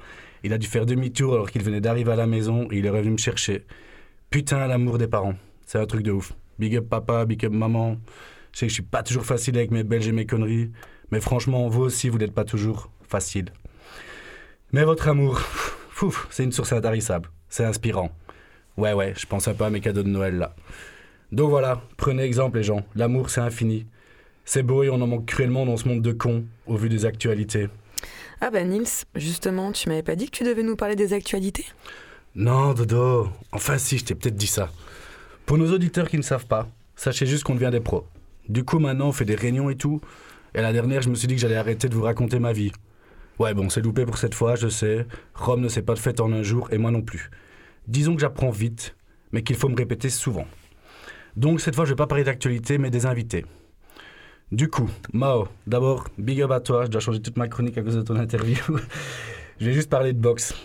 Il a dû faire demi-tour alors qu'il venait d'arriver à la maison et il est revenu me chercher. Putain, l'amour des parents. C'est un truc de ouf. Big up papa, big up maman. Je sais que je suis pas toujours facile avec mes belges et mes conneries, mais franchement, vous aussi, vous n'êtes pas toujours facile. Mais votre amour, c'est une source intarissable. C'est inspirant. Ouais, ouais, je pense un peu à mes cadeaux de Noël là. Donc voilà, prenez exemple les gens. L'amour, c'est infini. C'est beau et on en manque cruellement dans ce monde de cons, au vu des actualités. Ah bah Nils, justement, tu m'avais pas dit que tu devais nous parler des actualités? Non, Dodo. Enfin si, je t'ai peut-être dit ça. Pour nos auditeurs qui ne savent pas, sachez juste qu'on devient des pros. Du coup, maintenant, on fait des réunions et tout. Et la dernière, je me suis dit que j'allais arrêter de vous raconter ma vie. Ouais, bon, c'est loupé pour cette fois, je sais. Rome ne s'est pas fête en un jour, et moi non plus. Disons que j'apprends vite, mais qu'il faut me répéter souvent. Donc cette fois, je vais pas parler d'actualité, mais des invités. Du coup, Mao, d'abord, big up à toi, je dois changer toute ma chronique à cause de ton interview. je vais juste parler de boxe.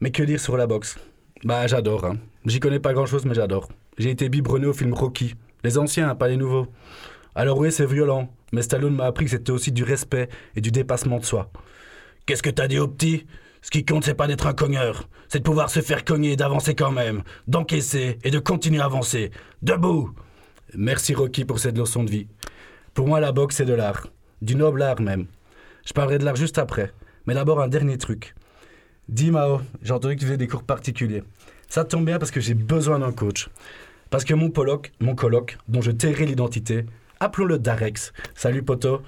Mais que dire sur la boxe? Bah j'adore, hein. J'y connais pas grand chose, mais j'adore. J'ai été biberonné au film Rocky. Les anciens, pas les nouveaux. Alors oui, c'est violent, mais Stallone m'a appris que c'était aussi du respect et du dépassement de soi. Qu'est-ce que t'as dit au petit? Ce qui compte, c'est pas d'être un cogneur, c'est de pouvoir se faire cogner d'avancer quand même, d'encaisser et de continuer à avancer. Debout Merci Rocky pour cette leçon de vie. Pour moi, la boxe, c'est de l'art. Du noble art même. Je parlerai de l'art juste après. Mais d'abord, un dernier truc. Dis Mao, j'ai entendu que tu faisais des cours particuliers. Ça tombe bien parce que j'ai besoin d'un coach. Parce que mon coloc, mon coloc, dont je tairai l'identité, appelons-le Darex, salut poto,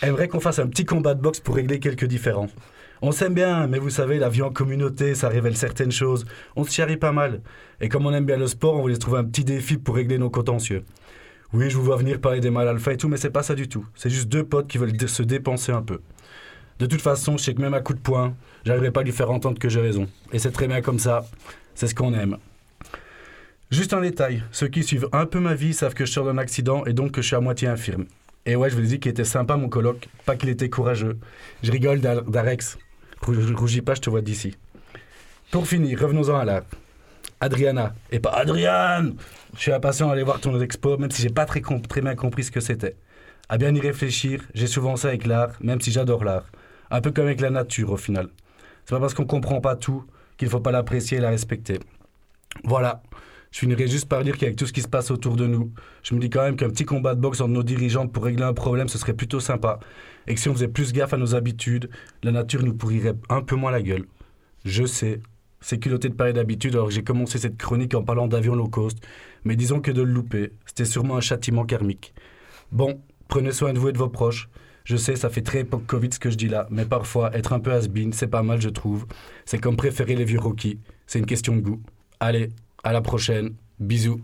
aimerait qu'on fasse un petit combat de boxe pour régler quelques différends. On s'aime bien, mais vous savez, la vie en communauté, ça révèle certaines choses. On se charrie pas mal. Et comme on aime bien le sport, on voulait trouver un petit défi pour régler nos contentieux. Oui, je vous vois venir parler des mâles alpha et tout, mais c'est pas ça du tout. C'est juste deux potes qui veulent se dépenser un peu. De toute façon, je sais que même à coup de poing, j'arriverai pas à lui faire entendre que j'ai raison. Et c'est très bien comme ça. C'est ce qu'on aime. Juste un détail. Ceux qui suivent un peu ma vie savent que je sors d'un accident et donc que je suis à moitié infirme. Et ouais, je vous ai dit qu'il était sympa mon coloc, pas qu'il était courageux. Je rigole Dar- Darex. Rou- Rougis pas, je te vois d'ici. Pour finir, revenons-en à l'art. Adriana, et pas Adriane Je suis impatient d'aller voir ton expo, même si j'ai pas très, très bien compris ce que c'était. À bien y réfléchir, j'ai souvent ça avec l'art, même si j'adore l'art. Un peu comme avec la nature au final. C'est pas parce qu'on comprend pas tout qu'il faut pas l'apprécier et la respecter. Voilà. Je finirai juste par dire qu'avec tout ce qui se passe autour de nous, je me dis quand même qu'un petit combat de boxe entre nos dirigeantes pour régler un problème, ce serait plutôt sympa. Et que si on faisait plus gaffe à nos habitudes, la nature nous pourrirait un peu moins la gueule. Je sais, c'est culotté de parler d'habitude alors j'ai commencé cette chronique en parlant d'avions low cost, mais disons que de le louper, c'était sûrement un châtiment karmique. Bon, prenez soin de vous et de vos proches. Je sais, ça fait très époque Covid ce que je dis là, mais parfois, être un peu has-been, c'est pas mal, je trouve. C'est comme préférer les vieux Rocky. C'est une question de goût. Allez, à la prochaine. Bisous.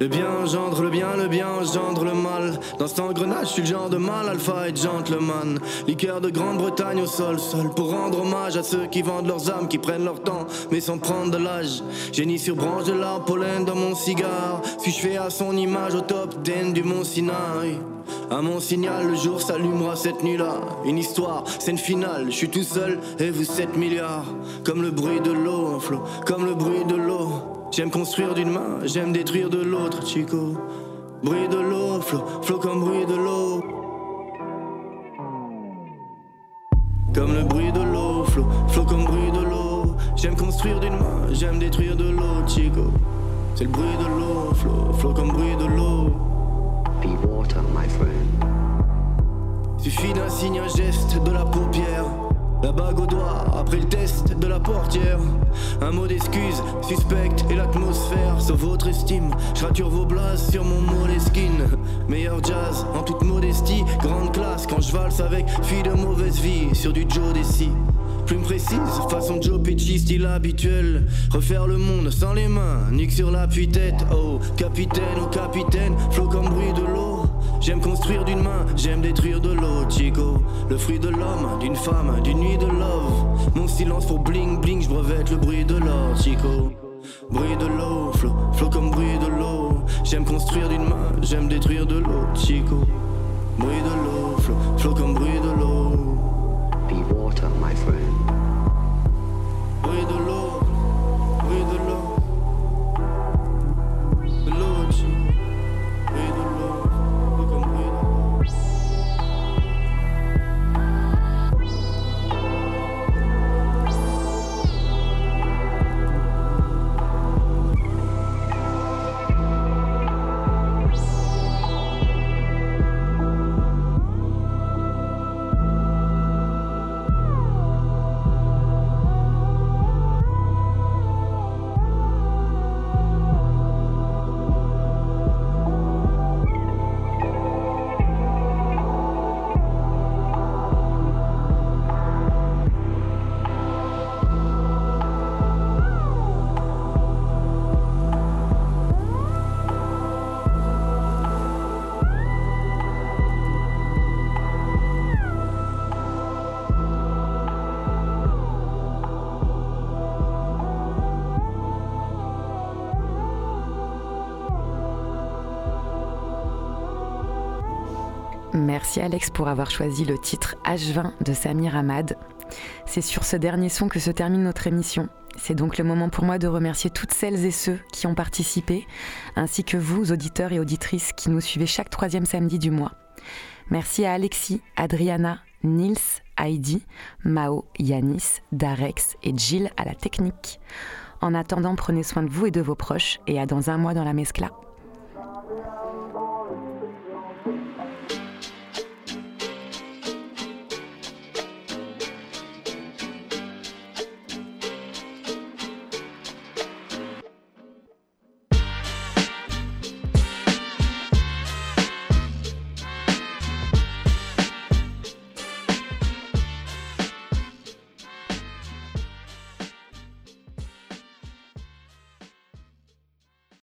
Le bien engendre le bien, le bien engendre le mal. Dans cet engrenage, je suis le genre de mal, alpha et gentleman. Liqueur de Grande-Bretagne au sol, seul pour rendre hommage à ceux qui vendent leurs âmes, qui prennent leur temps, mais sans prendre de l'âge. Génie sur branche de l'arbre, pollen dans mon cigare. Suis-je fait à son image au top 10 du Mont Sinaï? À mon signal, le jour s'allumera cette nuit-là. Une histoire, scène finale, je suis tout seul et vous 7 milliards. Comme le bruit de l'eau, flot, comme le bruit de l'eau. J'aime construire d'une main, j'aime détruire de l'autre, Chico. Bruit de l'eau, flot, flot comme bruit de l'eau. Comme le bruit de l'eau, flot, flot comme bruit de l'eau. J'aime construire d'une main, j'aime détruire de l'autre, Chico. C'est le bruit de l'eau, flot, flot comme bruit de l'eau. Be water, my friend. Suffit d'un signe, un geste, de la paupière. La bague au doigt, après le test de la portière. Un mot d'excuse, suspecte et l'atmosphère. Sauf votre estime, je rature vos blases sur mon moleskine. Meilleur jazz, en toute modestie. Grande classe quand je valse avec fille de mauvaise vie. Sur du Joe Desi. Plume précise, façon Joe Pesci, style habituel. Refaire le monde sans les mains, nique sur l'appui-tête. Oh, capitaine, oh capitaine, flot comme bruit de l'eau. J'aime construire d'une main, j'aime détruire de l'autre, Chico. Le fruit de l'homme, d'une femme, d'une nuit de love. Mon silence pour bling bling, je brevette le bruit de l'or, Chico. Bruit de l'eau, flot, flot comme bruit de l'eau. J'aime construire d'une main, j'aime détruire de l'autre, Chico. Bruit de l'eau, flot, flot comme bruit de l'eau. Merci Alex pour avoir choisi le titre H20 de Samir Ahmad. C'est sur ce dernier son que se termine notre émission. C'est donc le moment pour moi de remercier toutes celles et ceux qui ont participé, ainsi que vous, auditeurs et auditrices, qui nous suivez chaque troisième samedi du mois. Merci à Alexis, Adriana, Nils, Heidi, Mao, Yanis, Darex et Jill à la technique. En attendant, prenez soin de vous et de vos proches et à dans un mois dans la Mescla.